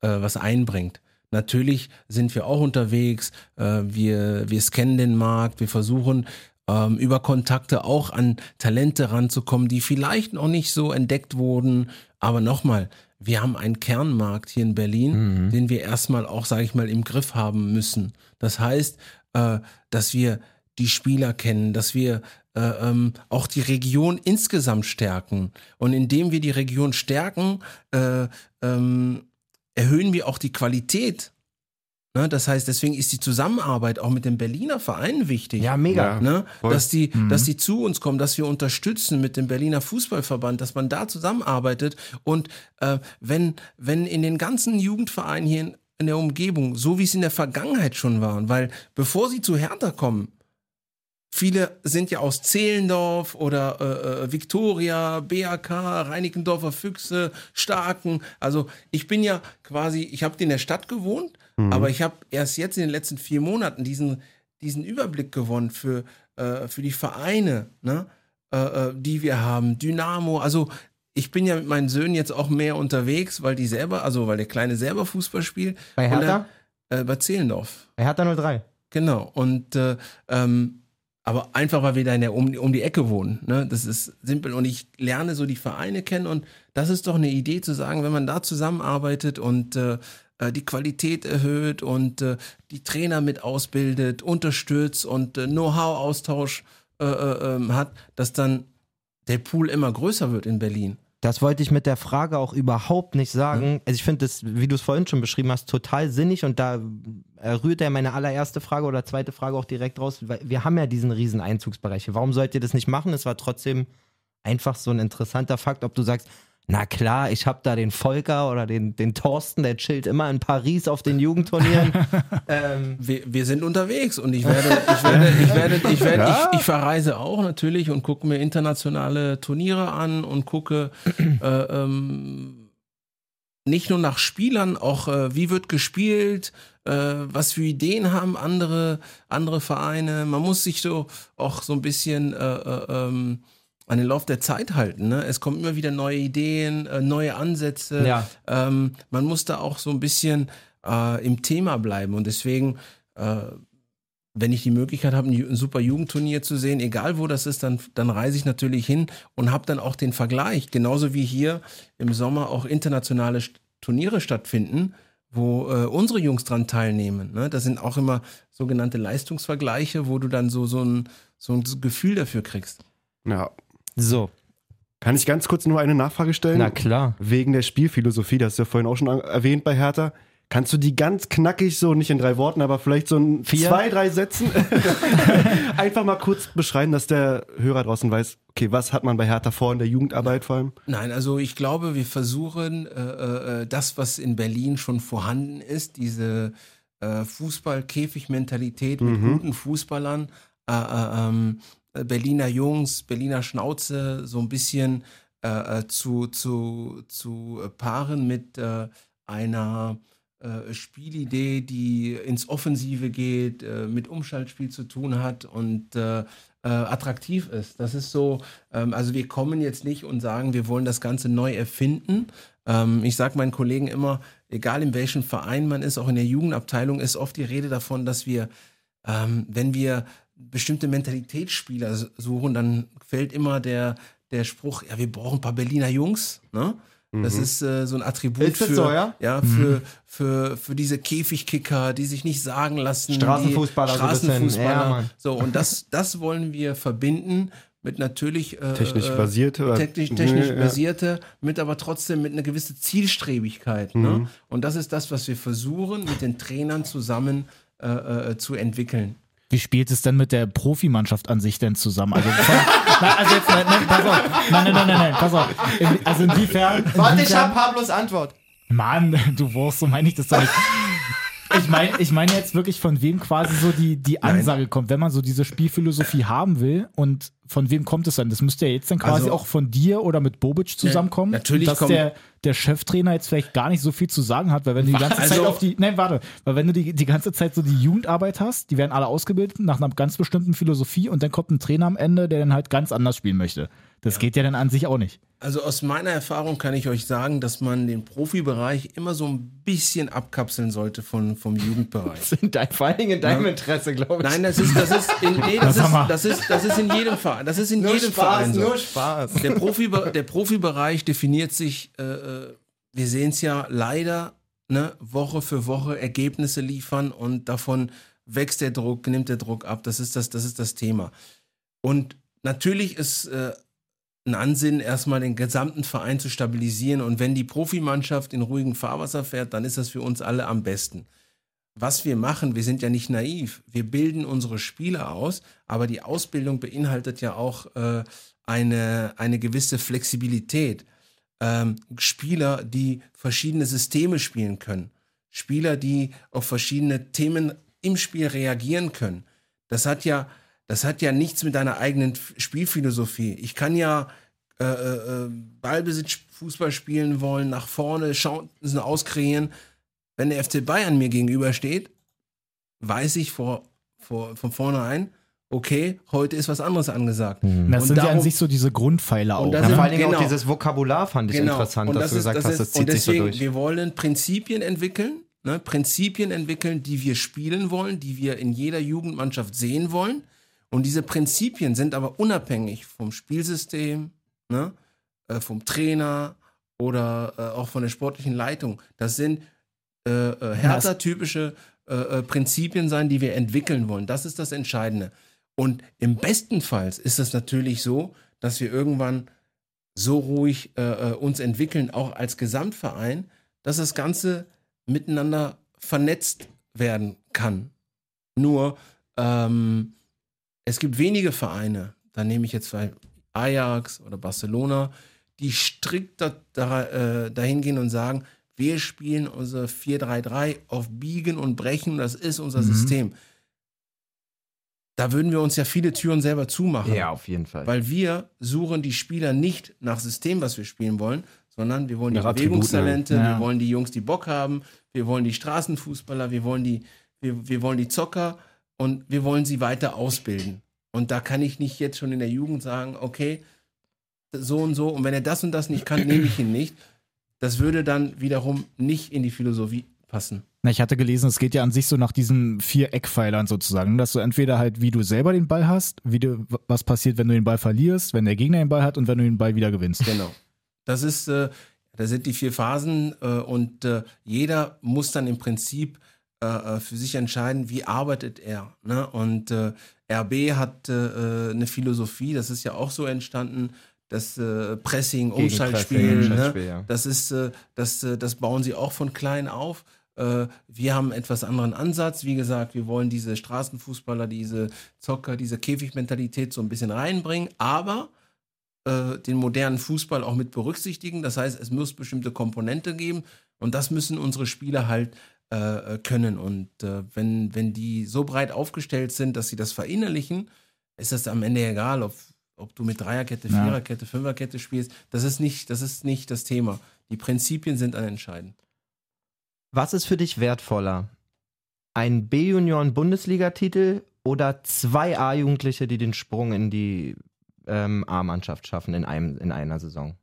äh, was einbringt. Natürlich sind wir auch unterwegs, äh, wir, wir scannen den Markt, wir versuchen ähm, über Kontakte auch an Talente ranzukommen, die vielleicht noch nicht so entdeckt wurden. Aber nochmal, wir haben einen Kernmarkt hier in Berlin, den wir erstmal auch, sage ich mal, im Griff haben müssen. Das heißt, äh, dass wir die Spieler kennen, dass wir äh, ähm, auch die Region insgesamt stärken. Und indem wir die Region stärken, äh, ähm, erhöhen wir auch die Qualität. Ne? Das heißt, deswegen ist die Zusammenarbeit auch mit den Berliner Vereinen wichtig. Ja, mega. Ne? Dass, die, dass die zu uns kommen, dass wir unterstützen mit dem Berliner Fußballverband, dass man da zusammenarbeitet. Und äh, wenn, wenn in den ganzen Jugendvereinen hier in, in der Umgebung, so wie es in der Vergangenheit schon waren, weil bevor sie zu Hertha kommen, Viele sind ja aus Zehlendorf oder äh, äh, Viktoria, BAK, Reinickendorfer Füchse, Starken. Also ich bin ja quasi, ich habe in der Stadt gewohnt, aber ich habe erst jetzt in den letzten vier Monaten diesen, diesen Überblick gewonnen für, äh, für die Vereine, ne, äh, äh, die wir haben. Dynamo, also ich bin ja mit meinen Söhnen jetzt auch mehr unterwegs, weil die selber, also weil der Kleine selber Fußball spielt. Bei Hertha? er- Äh, bei Zehlendorf. Bei Hertha 03. Genau. Und äh, ähm, aber einfach, weil wir da in der, um, um die Ecke wohnen. Ne? Das ist simpel. Und ich lerne so die Vereine kennen und das ist doch eine Idee zu sagen, wenn man da zusammenarbeitet und äh, äh die Qualität erhöht und äh, die Trainer mit ausbildet, unterstützt und äh, Know-how-Austausch äh, äh, ähm, hat, dass dann der Pool immer größer wird in Berlin. Das wollte ich mit der Frage auch überhaupt nicht sagen. Also ich finde das, wie du es vorhin schon beschrieben hast, total sinnig und da rührt ja meine allererste Frage oder zweite Frage auch direkt raus, wir haben ja diesen riesen Einzugsbereich. Warum sollt ihr das nicht machen? Es war trotzdem einfach so ein interessanter Fakt, ob du sagst, na klar, ich habe da den Volker oder den, den Thorsten, der chillt immer in Paris auf den Jugendturnieren. ähm. wir, wir sind unterwegs und ich werde, ich werde, ich werde, ich werde, ja. ich, ich, verreise auch natürlich und gucke mir internationale Turniere an und gucke äh, ähm, nicht nur nach Spielern, auch äh, wie wird gespielt, äh, was für Ideen haben andere, andere Vereine. Man muss sich so auch so ein bisschen äh, äh ähm, an den Lauf der Zeit halten. Ne? Es kommen immer wieder neue Ideen, äh, neue Ansätze. Ja. Ähm, man muss da auch so ein bisschen äh, im Thema bleiben. Und deswegen, äh, wenn ich die Möglichkeit habe, ein, ein, super Jugendturnier zu sehen, egal wo das ist, dann, dann reise ich natürlich hin und habe dann auch den Vergleich. Genauso wie hier im Sommer auch internationale Turniere stattfinden wo äh, unsere Jungs dran teilnehmen. Ne? Das sind auch immer sogenannte Leistungsvergleiche, wo du dann so, so, ein, so ein Gefühl dafür kriegst. Ja, so. Kann ich ganz kurz nur eine Nachfrage stellen? Na klar. Wegen der Spielphilosophie, das hast du ja vorhin auch schon erwähnt bei Hertha. Kannst du die ganz knackig, so nicht in drei Worten, aber vielleicht so in Vier? zwei, drei Sätzen einfach mal kurz beschreiben, dass der Hörer draußen weiß, okay, was hat man bei Hertha vor in der Jugendarbeit vor allem? Nein, also ich glaube, wir versuchen äh, äh, das, was in Berlin schon vorhanden ist, diese äh, Fußball-Käfig-Mentalität mit mhm. guten Fußballern, äh, äh ähm, Berliner Jungs, Berliner Schnauze so ein bisschen äh, äh zu, zu, zu paaren mit äh, einer äh, Spielidee, die ins Offensive geht, äh, mit Umschaltspiel zu tun hat und äh, attraktiv ist. Das ist so, ähm, also wir kommen jetzt nicht und sagen, wir wollen das Ganze neu erfinden. Ähm, ich sage meinen Kollegen immer, egal in welchem Verein man ist, auch in der Jugendabteilung ist oft die Rede davon, dass wir, ähm, wenn wir bestimmte Mentalitätsspieler suchen, dann fällt immer der, der Spruch, ja, wir brauchen ein paar Berliner Jungs, ne? Das mhm. ist äh, so ein Attribut für, so, ja? Ja, für, mhm. für, für diese Käfigkicker, die sich nicht sagen lassen. Straßenfußballer. Straßenfußballer. Ja, so, und das, das wollen wir verbinden mit natürlich äh, technisch äh, basierte, technisch, technisch ja. basierte, mit aber trotzdem mit einer gewissen Zielstrebigkeit. Ne? Mhm. Ne? Und das ist das, was wir versuchen, mit den Trainern zusammen äh, äh zu entwickeln. Wie spielt es denn mit der Profimannschaft an sich denn zusammen? Also, von, na, also jetzt, nein, nein, pass auf. Nein, nein, nein, nein, nein pass auf. In, also inwiefern, inwiefern. Warte, ich hab Pablos Antwort. Mann, du Wurst, so meine ich das doch nicht. Ich meine ich mein jetzt wirklich, von wem quasi so die, die Ansage Nein. kommt, wenn man so diese Spielphilosophie haben will und von wem kommt es dann? Das müsste ja jetzt dann quasi also, auch von dir oder mit Bobic zusammenkommen. Ja, natürlich dass der, der Cheftrainer jetzt vielleicht gar nicht so viel zu sagen hat, weil wenn du die ganze also, Zeit auf die, nein, warte, weil wenn du die, die ganze Zeit so die Jugendarbeit hast, die werden alle ausgebildet nach einer ganz bestimmten Philosophie und dann kommt ein Trainer am Ende, der dann halt ganz anders spielen möchte. Das ja. geht ja dann an sich auch nicht. Also aus meiner Erfahrung kann ich euch sagen, dass man den Profibereich immer so ein bisschen abkapseln sollte von, vom Jugendbereich. Das sind dein, vor allen Dingen in deinem ja. Interesse, glaube ich. Nein, das ist, das ist, in, nee, das, ist, das, ist, das ist in jedem Verein. Das ist in nur jedem Spaß, Verein so. Nur Spaß. Der, Profi, der Profibereich definiert sich, äh, äh wir sehen es ja leider, ne, Woche für Woche Ergebnisse liefern und davon wächst der Druck, nimmt der Druck ab. Das ist das, das, ist das Thema. Und natürlich ist äh, ein Ansinnen, erstmal den gesamten Verein zu stabilisieren. Und wenn die Profimannschaft in ruhigen Fahrwasser fährt, dann ist das für uns alle am besten. Was wir machen, wir sind ja nicht naiv. Wir bilden unsere Spieler aus, aber die Ausbildung beinhaltet ja auch äh, eine, eine gewisse Flexibilität. Ähm, Spieler, die verschiedene Systeme spielen können. Spieler, die auf verschiedene Themen im Spiel reagieren können. Das hat ja das hat ja nichts mit deiner eigenen Spielphilosophie. Ich kann ja äh, äh, äh Ballbesitz Fußball spielen wollen, nach vorne Chancen auskreieren. Wenn der FC Bayern mir gegenübersteht, weiß ich vor, vor, von vornherein, okay, heute ist was anderes angesagt. Mhm. Das und sind darum, ja an sich so diese Grundpfeiler auch. Und ja, vor allen Dingen genau, auch dieses Vokabular fand ich genau. interessant, und dass das du gesagt ist, hast, das zieht und deswegen, sich so durch. Wir wollen Prinzipien entwickeln, ne, Prinzipien entwickeln, die wir spielen wollen, die wir in jeder Jugendmannschaft sehen wollen Und diese Prinzipien sind aber unabhängig vom Spielsystem, ne, äh, vom Trainer oder äh, auch von der sportlichen Leitung. Das sind äh, äh, Hertha-typische äh, äh, Prinzipien sein, die wir entwickeln wollen. Das ist das Entscheidende. Und im besten Fall ist es natürlich so, dass wir irgendwann so ruhig äh, äh, uns entwickeln, auch als Gesamtverein, dass das Ganze miteinander vernetzt werden kann. Nur ähm, es gibt wenige Vereine, da nehme ich jetzt vielleicht Ajax oder Barcelona, die strikt da, da, äh, dahin gehen und sagen, wir spielen unser 4-3-3 auf Biegen und Brechen, das ist unser Mhm. System. Da würden wir uns ja viele Türen selber zumachen. Ja, auf jeden Fall. Weil wir suchen die Spieler nicht nach System, was wir spielen wollen, sondern wir wollen die Nach Bewegungstalente, ja. wir wollen die Jungs, die Bock haben, wir wollen die Straßenfußballer, wir wollen die, wir, wir wollen die Zocker und wir wollen sie weiter ausbilden. Und da kann ich nicht jetzt schon in der Jugend sagen, okay, so und so, und wenn er das und das nicht kann, nehme ich ihn nicht. Das würde dann wiederum nicht in die Philosophie passen. Na, ich hatte gelesen, es geht ja an sich so nach diesen vier Eckpfeilern sozusagen, dass du entweder halt, wie du selber den Ball hast, wie du, was passiert, wenn du den Ball verlierst, wenn der Gegner den Ball hat und wenn du den Ball wieder gewinnst. Genau. Das ist, äh, da sind die vier Phasen äh, und äh, jeder muss dann im Prinzip äh, äh, für sich entscheiden, wie arbeitet er. Ne? Und äh, RB hat eine Philosophie, das ist ja auch so entstanden, das äh, Pressing, Umschaltspiel, ne? Umschaltspiel, ja. das ist, äh, das, äh, das bauen sie auch von klein auf. Äh, wir haben einen etwas anderen Ansatz. Wie gesagt, wir wollen diese Straßenfußballer, diese Zocker, diese Käfigmentalität so ein bisschen reinbringen, aber äh, den modernen Fußball auch mit berücksichtigen. Das heißt, es muss bestimmte Komponente geben und das müssen unsere Spieler halt äh, können. Und äh, wenn, wenn die so breit aufgestellt sind, dass sie das verinnerlichen, ist das am Ende egal, ob, ob du mit Dreierkette. Viererkette, Fünferkette spielst. Das ist, nicht, das ist nicht das Thema. Die Prinzipien sind entscheidend. Was ist für dich wertvoller? Ein B-Junioren-Bundesligatitel oder zwei A-Jugendliche, die den Sprung in die ähm, A-Mannschaft schaffen in, einem, in einer Saison?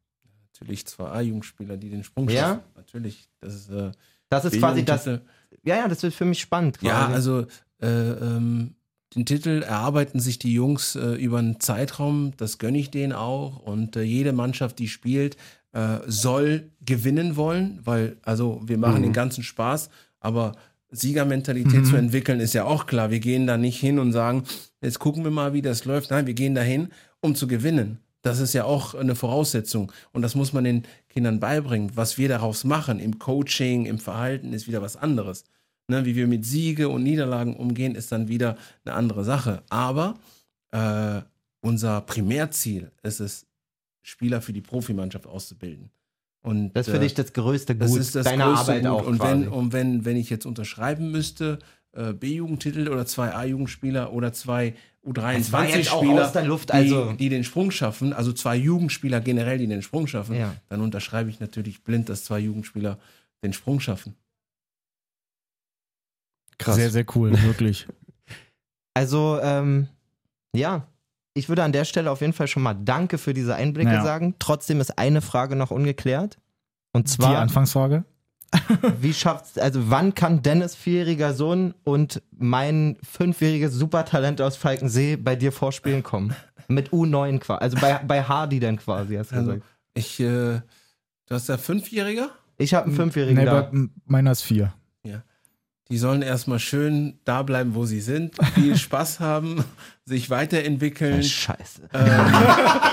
Natürlich zwei A-Jugendspieler, die den Sprung Ja? schaffen. Natürlich. Das ist, äh, Das ist quasi das. Ja, ja, das wird für mich spannend. Quasi. Ja, also äh, ähm, den Titel erarbeiten sich die Jungs äh, über einen Zeitraum, das gönne ich denen auch. Und äh, jede Mannschaft, die spielt, äh, soll gewinnen wollen, weil, also wir machen Mhm. den ganzen Spaß, aber Siegermentalität Mhm. zu entwickeln, ist ja auch klar. Wir gehen da nicht hin und sagen, jetzt gucken wir mal, wie das läuft. Nein, wir gehen dahin, um zu gewinnen. Das ist ja auch eine Voraussetzung. Und das muss man den Kindern beibringen. Was wir daraus machen im Coaching, im Verhalten, ist wieder was anderes. Ne, wie wir mit Siege und Niederlagen umgehen, ist dann wieder eine andere Sache. Aber äh, unser Primärziel ist es, Spieler für die Profimannschaft auszubilden. Und, das ist für äh, dich das größte Gut das ist das deiner größte Arbeit Gut. auch Und, wenn, und wenn, wenn ich jetzt unterschreiben müsste, äh, B-Jugendtitel oder zwei A-Jugendspieler oder zwei Es war jetzt auch U23-Spieler, aus der Luft, die, also- die den Sprung schaffen, also zwei Jugendspieler generell, die den Sprung schaffen, Ja. dann unterschreibe ich natürlich blind, dass zwei Jugendspieler den Sprung schaffen. Krass. Sehr, sehr cool, wirklich. Also, ähm, ja, ich würde an der Stelle auf jeden Fall schon mal Danke für diese Einblicke Ja. sagen. Trotzdem ist eine Frage noch ungeklärt. Und Die zwar, Anfangsfrage. wie schafft also wann kann Dennis vierjähriger Sohn und mein fünfjähriges Supertalent aus Falkensee bei dir vorspielen kommen? Mit U9 quasi, also bei, bei Hardy dann quasi, hast du Also, gesagt. ich, äh, du hast ja Fünfjähriger? Ich habe einen Fünfjährigen Nee, da. meiner ist vier. Die sollen erstmal schön da bleiben, wo sie sind, viel Spaß haben, sich weiterentwickeln. Scheiße. Ähm,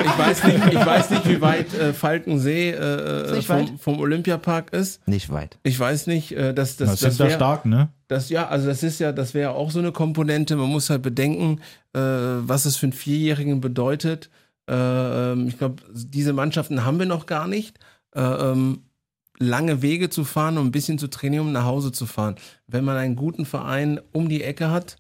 ich, weiß nicht, ich weiß nicht, wie weit äh, Falkensee äh, nicht vom, weit? vom Olympiapark ist. Nicht weit. Ich weiß nicht, äh, dass Das, das, das ist ja wär, stark, ne? das ja, also das ist ja, das wäre auch so eine Komponente. Man muss halt bedenken, äh, was es für einen Vierjährigen bedeutet. Äh, ähm, ich glaube, diese Mannschaften haben wir noch gar nicht. Äh, ähm, lange Wege zu fahren, um ein bisschen zu trainieren, um nach Hause zu fahren. Wenn man einen guten Verein um die Ecke hat,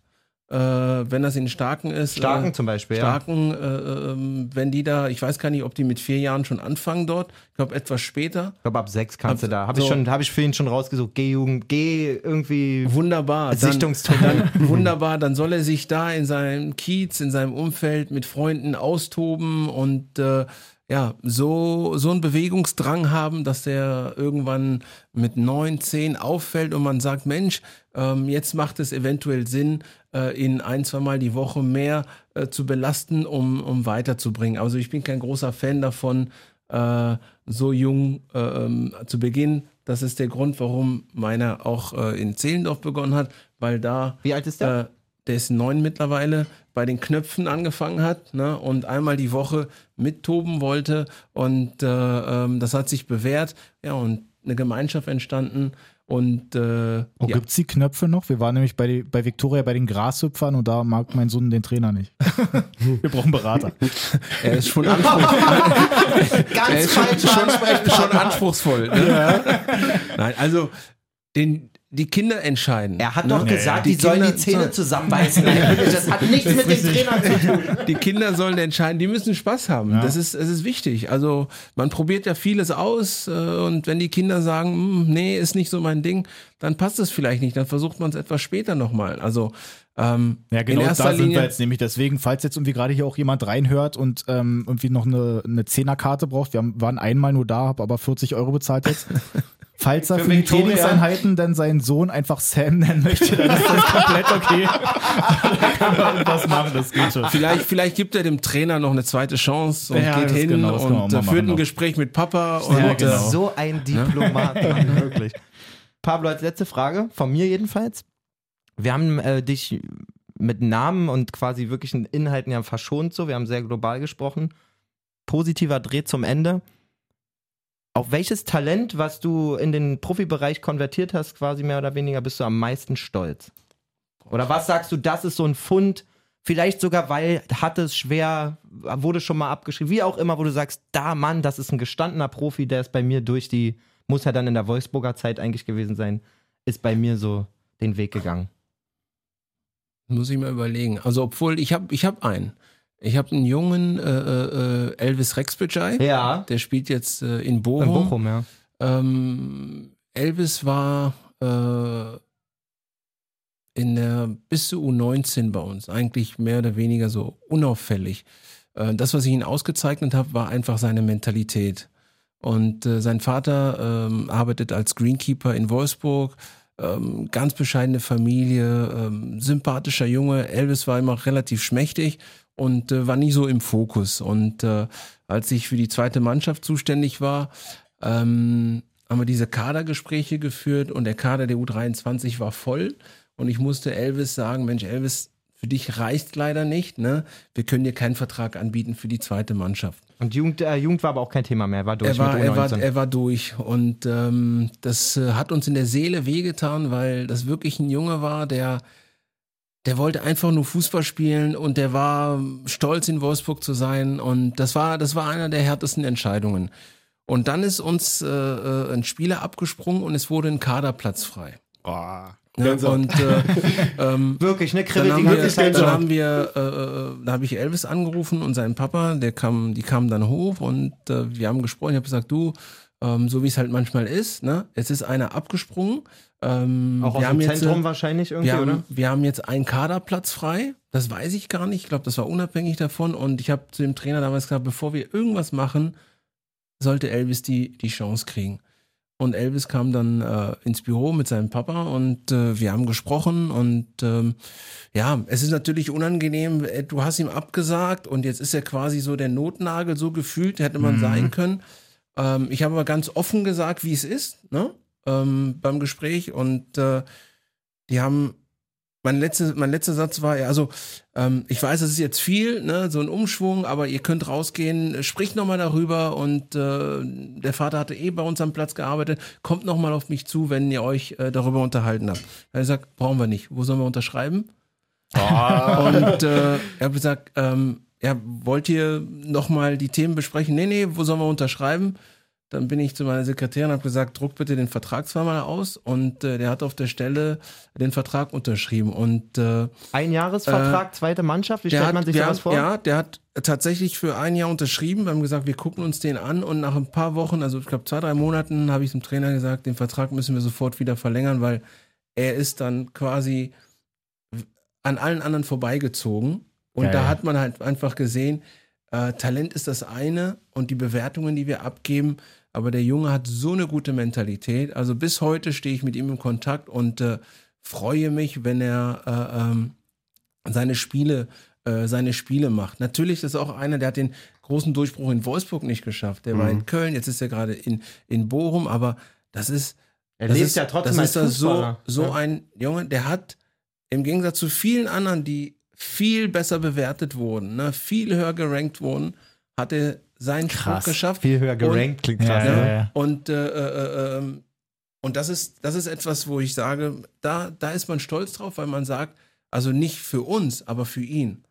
äh, wenn das in Starken ist. Starken äh, zum Beispiel, ja. Starken, äh, ähm, wenn die da, ich weiß gar nicht, ob die mit vier Jahren schon anfangen dort. Ich glaube, etwas später. Ich glaube, ab sechs kannst Ab- du da. Habe ich, so. schon- hab ich für ihn schon rausgesucht. G-Jugend, G irgendwie Wunderbar. Dann, wunderbar, dann soll er sich da in seinem Kiez, in seinem Umfeld mit Freunden austoben und äh, ja, so, so einen Bewegungsdrang haben, dass der irgendwann mit neun, zehn auffällt und man sagt, Mensch, ähm, jetzt macht es eventuell Sinn, äh, ihn ein, zwei Mal die Woche mehr äh, zu belasten, um, um weiterzubringen. Also ich bin kein großer Fan davon, äh, so jung äh, ähm, zu beginnen. Das ist der Grund, warum meiner auch äh, in Zehlendorf begonnen hat, weil da Wie alt ist der? Der ist neun mittlerweile, bei den Knöpfen angefangen hat ne, und einmal die Woche mittoben wollte. Und äh, ähm, das hat sich bewährt. Ja, und eine Gemeinschaft entstanden. Und äh, Wo ja. gibt's die Knöpfe noch? Wir waren nämlich bei, die- bei Victoria bei den Grashüpfern und da mag mein Sohn den Trainer nicht. Wir brauchen Berater. er ist schon anspruchsvoll. er Ganz ist schon, schon, schon anspruchsvoll. Ne? Nein, also den, die Kinder entscheiden. Er hat ne? doch gesagt, Die die, sollen die Zähne zusammenbeißen. Das hat nichts mit dem Trainer zu tun. die Kinder sollen entscheiden, die müssen Spaß haben. Ja. Das ist, es ist wichtig. Also man probiert ja vieles aus äh, und wenn die Kinder sagen, "Hm, nee, ist nicht so mein Ding, dann passt es vielleicht nicht. Dann versucht man es etwas später nochmal. Also ähm, Ja, genau, da sind wir jetzt nämlich. Deswegen, falls jetzt irgendwie gerade hier auch jemand reinhört und ähm, irgendwie noch eine, eine Zehnerkarte braucht, wir haben, waren einmal nur da, habe aber 40 Euro bezahlt jetzt. Falls er Für für, die? Trainingseinheiten dann seinen Sohn einfach Sam nennen möchte, dann ist das komplett okay. da kann man irgendwas machen, das geht schon. Vielleicht, vielleicht gibt er dem Trainer noch eine zweite Chance und Ja, geht das hin genau, das und äh, machen führt ein noch. Gespräch mit Papa und Ja, äh, genau. So ein Diplomat, Mann, wirklich. Pablo, als letzte Frage, von mir jedenfalls. Wir haben äh, dich mit Namen und quasi wirklichen Inhalten ja verschont so. Wir haben sehr global gesprochen. Positiver Dreh zum Ende. Auf welches Talent, was du in den Profibereich konvertiert hast, quasi mehr oder weniger, bist du am meisten stolz? Oder was sagst du, das ist so ein Fund, vielleicht sogar, weil hatte es schwer, wurde schon mal abgeschrieben, wie auch immer, wo du sagst, da Mann, das ist ein gestandener Profi, der ist bei mir durch die, muss ja dann in der Wolfsburger Zeit eigentlich gewesen sein, ist bei mir so den Weg gegangen. Muss ich mal überlegen. Also, obwohl, ich habe ich hab einen. Ich habe einen jungen äh, äh, Elvis Rexbejai. Ja, Der spielt jetzt äh, in Bochum. in Bochum, ja. Ähm, Elvis war äh, in der bis zu U19 bei uns. Eigentlich mehr oder weniger so unauffällig. Äh, das, was ich ihn ausgezeichnet habe, war einfach seine Mentalität. Und äh, sein Vater ähm, arbeitet als Greenkeeper in Wolfsburg. Ähm, ganz bescheidene Familie, ähm, sympathischer Junge. Elvis war immer relativ schmächtig und äh, war nie so im Fokus. Und äh, als ich für die zweite Mannschaft zuständig war, ähm, haben wir diese Kadergespräche geführt und der Kader der U23 war voll. Und ich musste Elvis sagen, Mensch, Elvis, für dich reicht leider nicht. Ne? Wir können dir keinen Vertrag anbieten für die zweite Mannschaft. Und Jugend, äh, Jugend war aber auch kein Thema mehr, war durch Er war, mit er, war, U19. er war durch und ähm, das äh, hat uns in der Seele wehgetan, weil das wirklich ein Junge war, der, der wollte einfach nur Fußball spielen und der war stolz in Wolfsburg zu sein und das war, das war einer der härtesten Entscheidungen. Und dann ist uns äh, äh, ein Spieler abgesprungen und es wurde ein Kaderplatz frei. Ja, und äh, ähm, Wirklich, ne? dann Kribbelt haben die wir, Zeit dann haben wir, äh, äh, da habe ich Elvis angerufen und seinen Papa, der kam, die kamen dann hoch und äh, wir haben gesprochen. Ich habe gesagt, du, ähm, so wie es halt manchmal ist, ne, es ist einer abgesprungen. Ähm, Auch aus dem haben jetzt, Zentrum äh, wahrscheinlich irgendwie, wir oder? haben, wir haben jetzt einen Kaderplatz frei. Das weiß ich gar nicht. Ich glaube, das war unabhängig davon. Und ich habe zu dem Trainer damals gesagt, bevor wir irgendwas machen, sollte Elvis die, die Chance kriegen. Und Elvis kam dann äh, ins Büro mit seinem Papa und äh, wir haben gesprochen und ähm, ja, es ist natürlich unangenehm, äh, du hast ihm abgesagt und jetzt ist er quasi so der Notnagel so gefühlt, hätte man sein können. Ähm, ich habe aber ganz offen gesagt, wie es ist, ne? ähm, beim Gespräch und äh, die haben mein letzter, mein letzter Satz war, ja, also ähm, ich weiß, es ist jetzt viel, ne, so ein Umschwung, aber ihr könnt rausgehen, spricht nochmal darüber und äh, der Vater hatte eh bei uns am Platz gearbeitet, kommt nochmal auf mich zu, wenn ihr euch äh, darüber unterhalten habt. Er hat gesagt, brauchen wir nicht, wo sollen wir unterschreiben? Und äh, er hat gesagt, ähm, ja, wollt ihr nochmal die Themen besprechen? Nee, nee, wo sollen wir unterschreiben? Dann bin ich zu meiner Sekretärin und habe gesagt, druck bitte den Vertrag zweimal aus. Und äh, der hat auf der Stelle den Vertrag unterschrieben. Und äh, Ein Jahresvertrag, zweite Mannschaft, wie stellt hat, man sich sowas vor? Ja, der hat tatsächlich für ein Jahr unterschrieben. Wir haben gesagt, wir gucken uns den an. Und nach ein paar Wochen, also ich glaube zwei, drei Monaten, habe ich dem Trainer gesagt, den Vertrag müssen wir sofort wieder verlängern, weil er ist dann quasi an allen anderen vorbeigezogen. Und Ja, da hat man halt einfach gesehen, Äh, Talent ist das eine und die Bewertungen, die wir abgeben. Aber der Junge hat so eine gute Mentalität. Also bis heute stehe ich mit ihm in Kontakt und äh, freue mich, wenn er äh, ähm, seine Spiele äh, seine Spiele macht. Natürlich ist auch einer, der hat den großen Durchbruch in Wolfsburg nicht geschafft. Der war in Köln, jetzt ist er gerade in, in Bochum, aber das ist Er das lebt ist, ja trotzdem das als ist da so, Fußballer. so Ja. ein Junge, der hat im Gegensatz zu vielen anderen, die viel besser bewertet wurden, ne, viel höher gerankt wurden, hat er seinen Krass. Spruch geschafft. Viel höher gerankt, klingt krass. Ja, ne? ja, ja. Und, äh, äh, ähm, und das, ist, das ist etwas, wo ich sage, da, da ist man stolz drauf, weil man sagt, also nicht für uns, aber für ihn.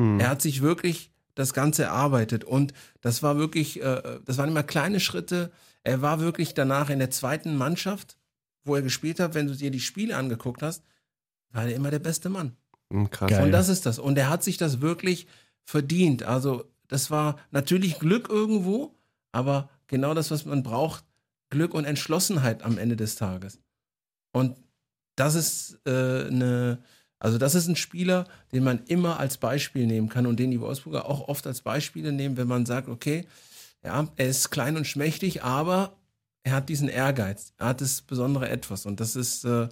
Hm. Er hat sich wirklich das Ganze erarbeitet und das war wirklich, äh, das waren immer kleine Schritte. Er war wirklich danach in der zweiten Mannschaft, wo er gespielt hat. Wenn du dir die Spiele angeguckt hast, war er immer der beste Mann. Hm, krass. Geil. Und das ist das. Und er hat sich das wirklich verdient. Also das war natürlich Glück irgendwo, aber genau das, was man braucht, Glück und Entschlossenheit am Ende des Tages. Und das ist äh, eine, also das ist ein Spieler, den man immer als Beispiel nehmen kann und den die Wolfsburger auch oft als Beispiele nehmen, wenn man sagt, okay, ja, er ist klein und schmächtig, aber er hat diesen Ehrgeiz, er hat das besondere Etwas und das ist äh,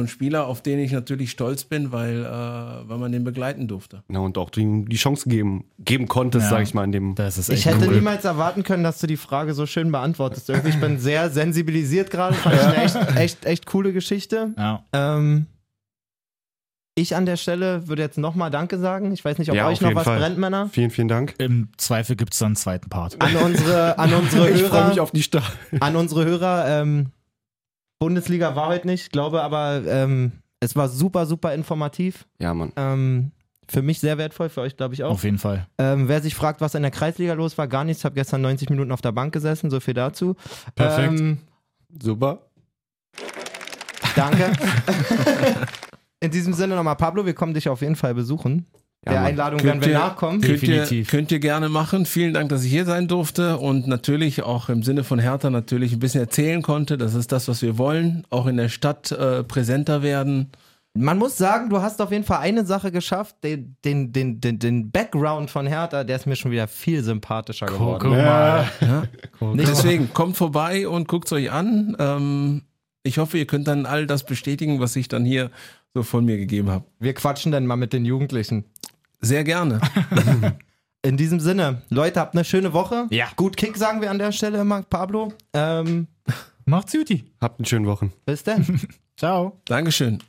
so ein Spieler, auf den ich natürlich stolz bin, weil, äh, weil man den begleiten durfte. Ja, und auch du ihm die Chance geben, geben konntest, Ja. sag ich mal, in dem. Das ist Ich echt hätte cool. niemals erwarten können, dass du die Frage so schön beantwortest. Irgendwie, ich bin sehr sensibilisiert gerade. Fand ich eine echt, echt, echt coole Geschichte. Ja. Ähm, ich an der Stelle würde jetzt nochmal Danke sagen. Ich weiß nicht, ob Ja, euch noch was Fall. brennt, Männer. Vielen, vielen Dank. Im Zweifel gibt es dann einen zweiten Part. An unsere, an unsere Ich freue mich Hörer. auf die Start. An unsere Hörer. Ähm, Bundesliga war heute nicht, glaube aber, ähm, es war super, super informativ. Ja, Mann. Ähm, für mich sehr wertvoll, für euch glaube ich auch. Auf jeden Fall. Ähm, wer sich fragt, was in der Kreisliga los war, gar nichts. Ich habe gestern 90 Minuten auf der Bank gesessen, so viel dazu. Perfekt. Ähm, Super. danke. in diesem Sinne nochmal, Pablo, wir kommen dich auf jeden Fall besuchen. Ja, der. Einladung werden wir ihr- nachkommen. Könnt ihr, Definitiv. könnt ihr gerne machen. Vielen Dank, dass ich hier sein durfte und natürlich auch im Sinne von Hertha natürlich ein bisschen erzählen konnte. Das ist das, was wir wollen. Auch in der Stadt äh, präsenter werden. Man muss sagen, du hast auf jeden Fall eine Sache geschafft, den, den, den, den, den Background von Hertha, der ist mir schon wieder viel sympathischer geworden. Guck mal. Ja? Mal. Deswegen kommt vorbei und guckt es euch an. Ähm, ich hoffe, ihr könnt dann all das bestätigen, was ich dann hier so von mir gegeben habe. Wir quatschen dann mal mit den Jugendlichen. Sehr gerne. In diesem Sinne, Leute, habt eine schöne Woche. Ja. Gut Kick sagen wir an der Stelle immer, Pablo. Ähm, Macht's Juti. Habt einen schönen Wochen. bis dann. Ciao. Dankeschön.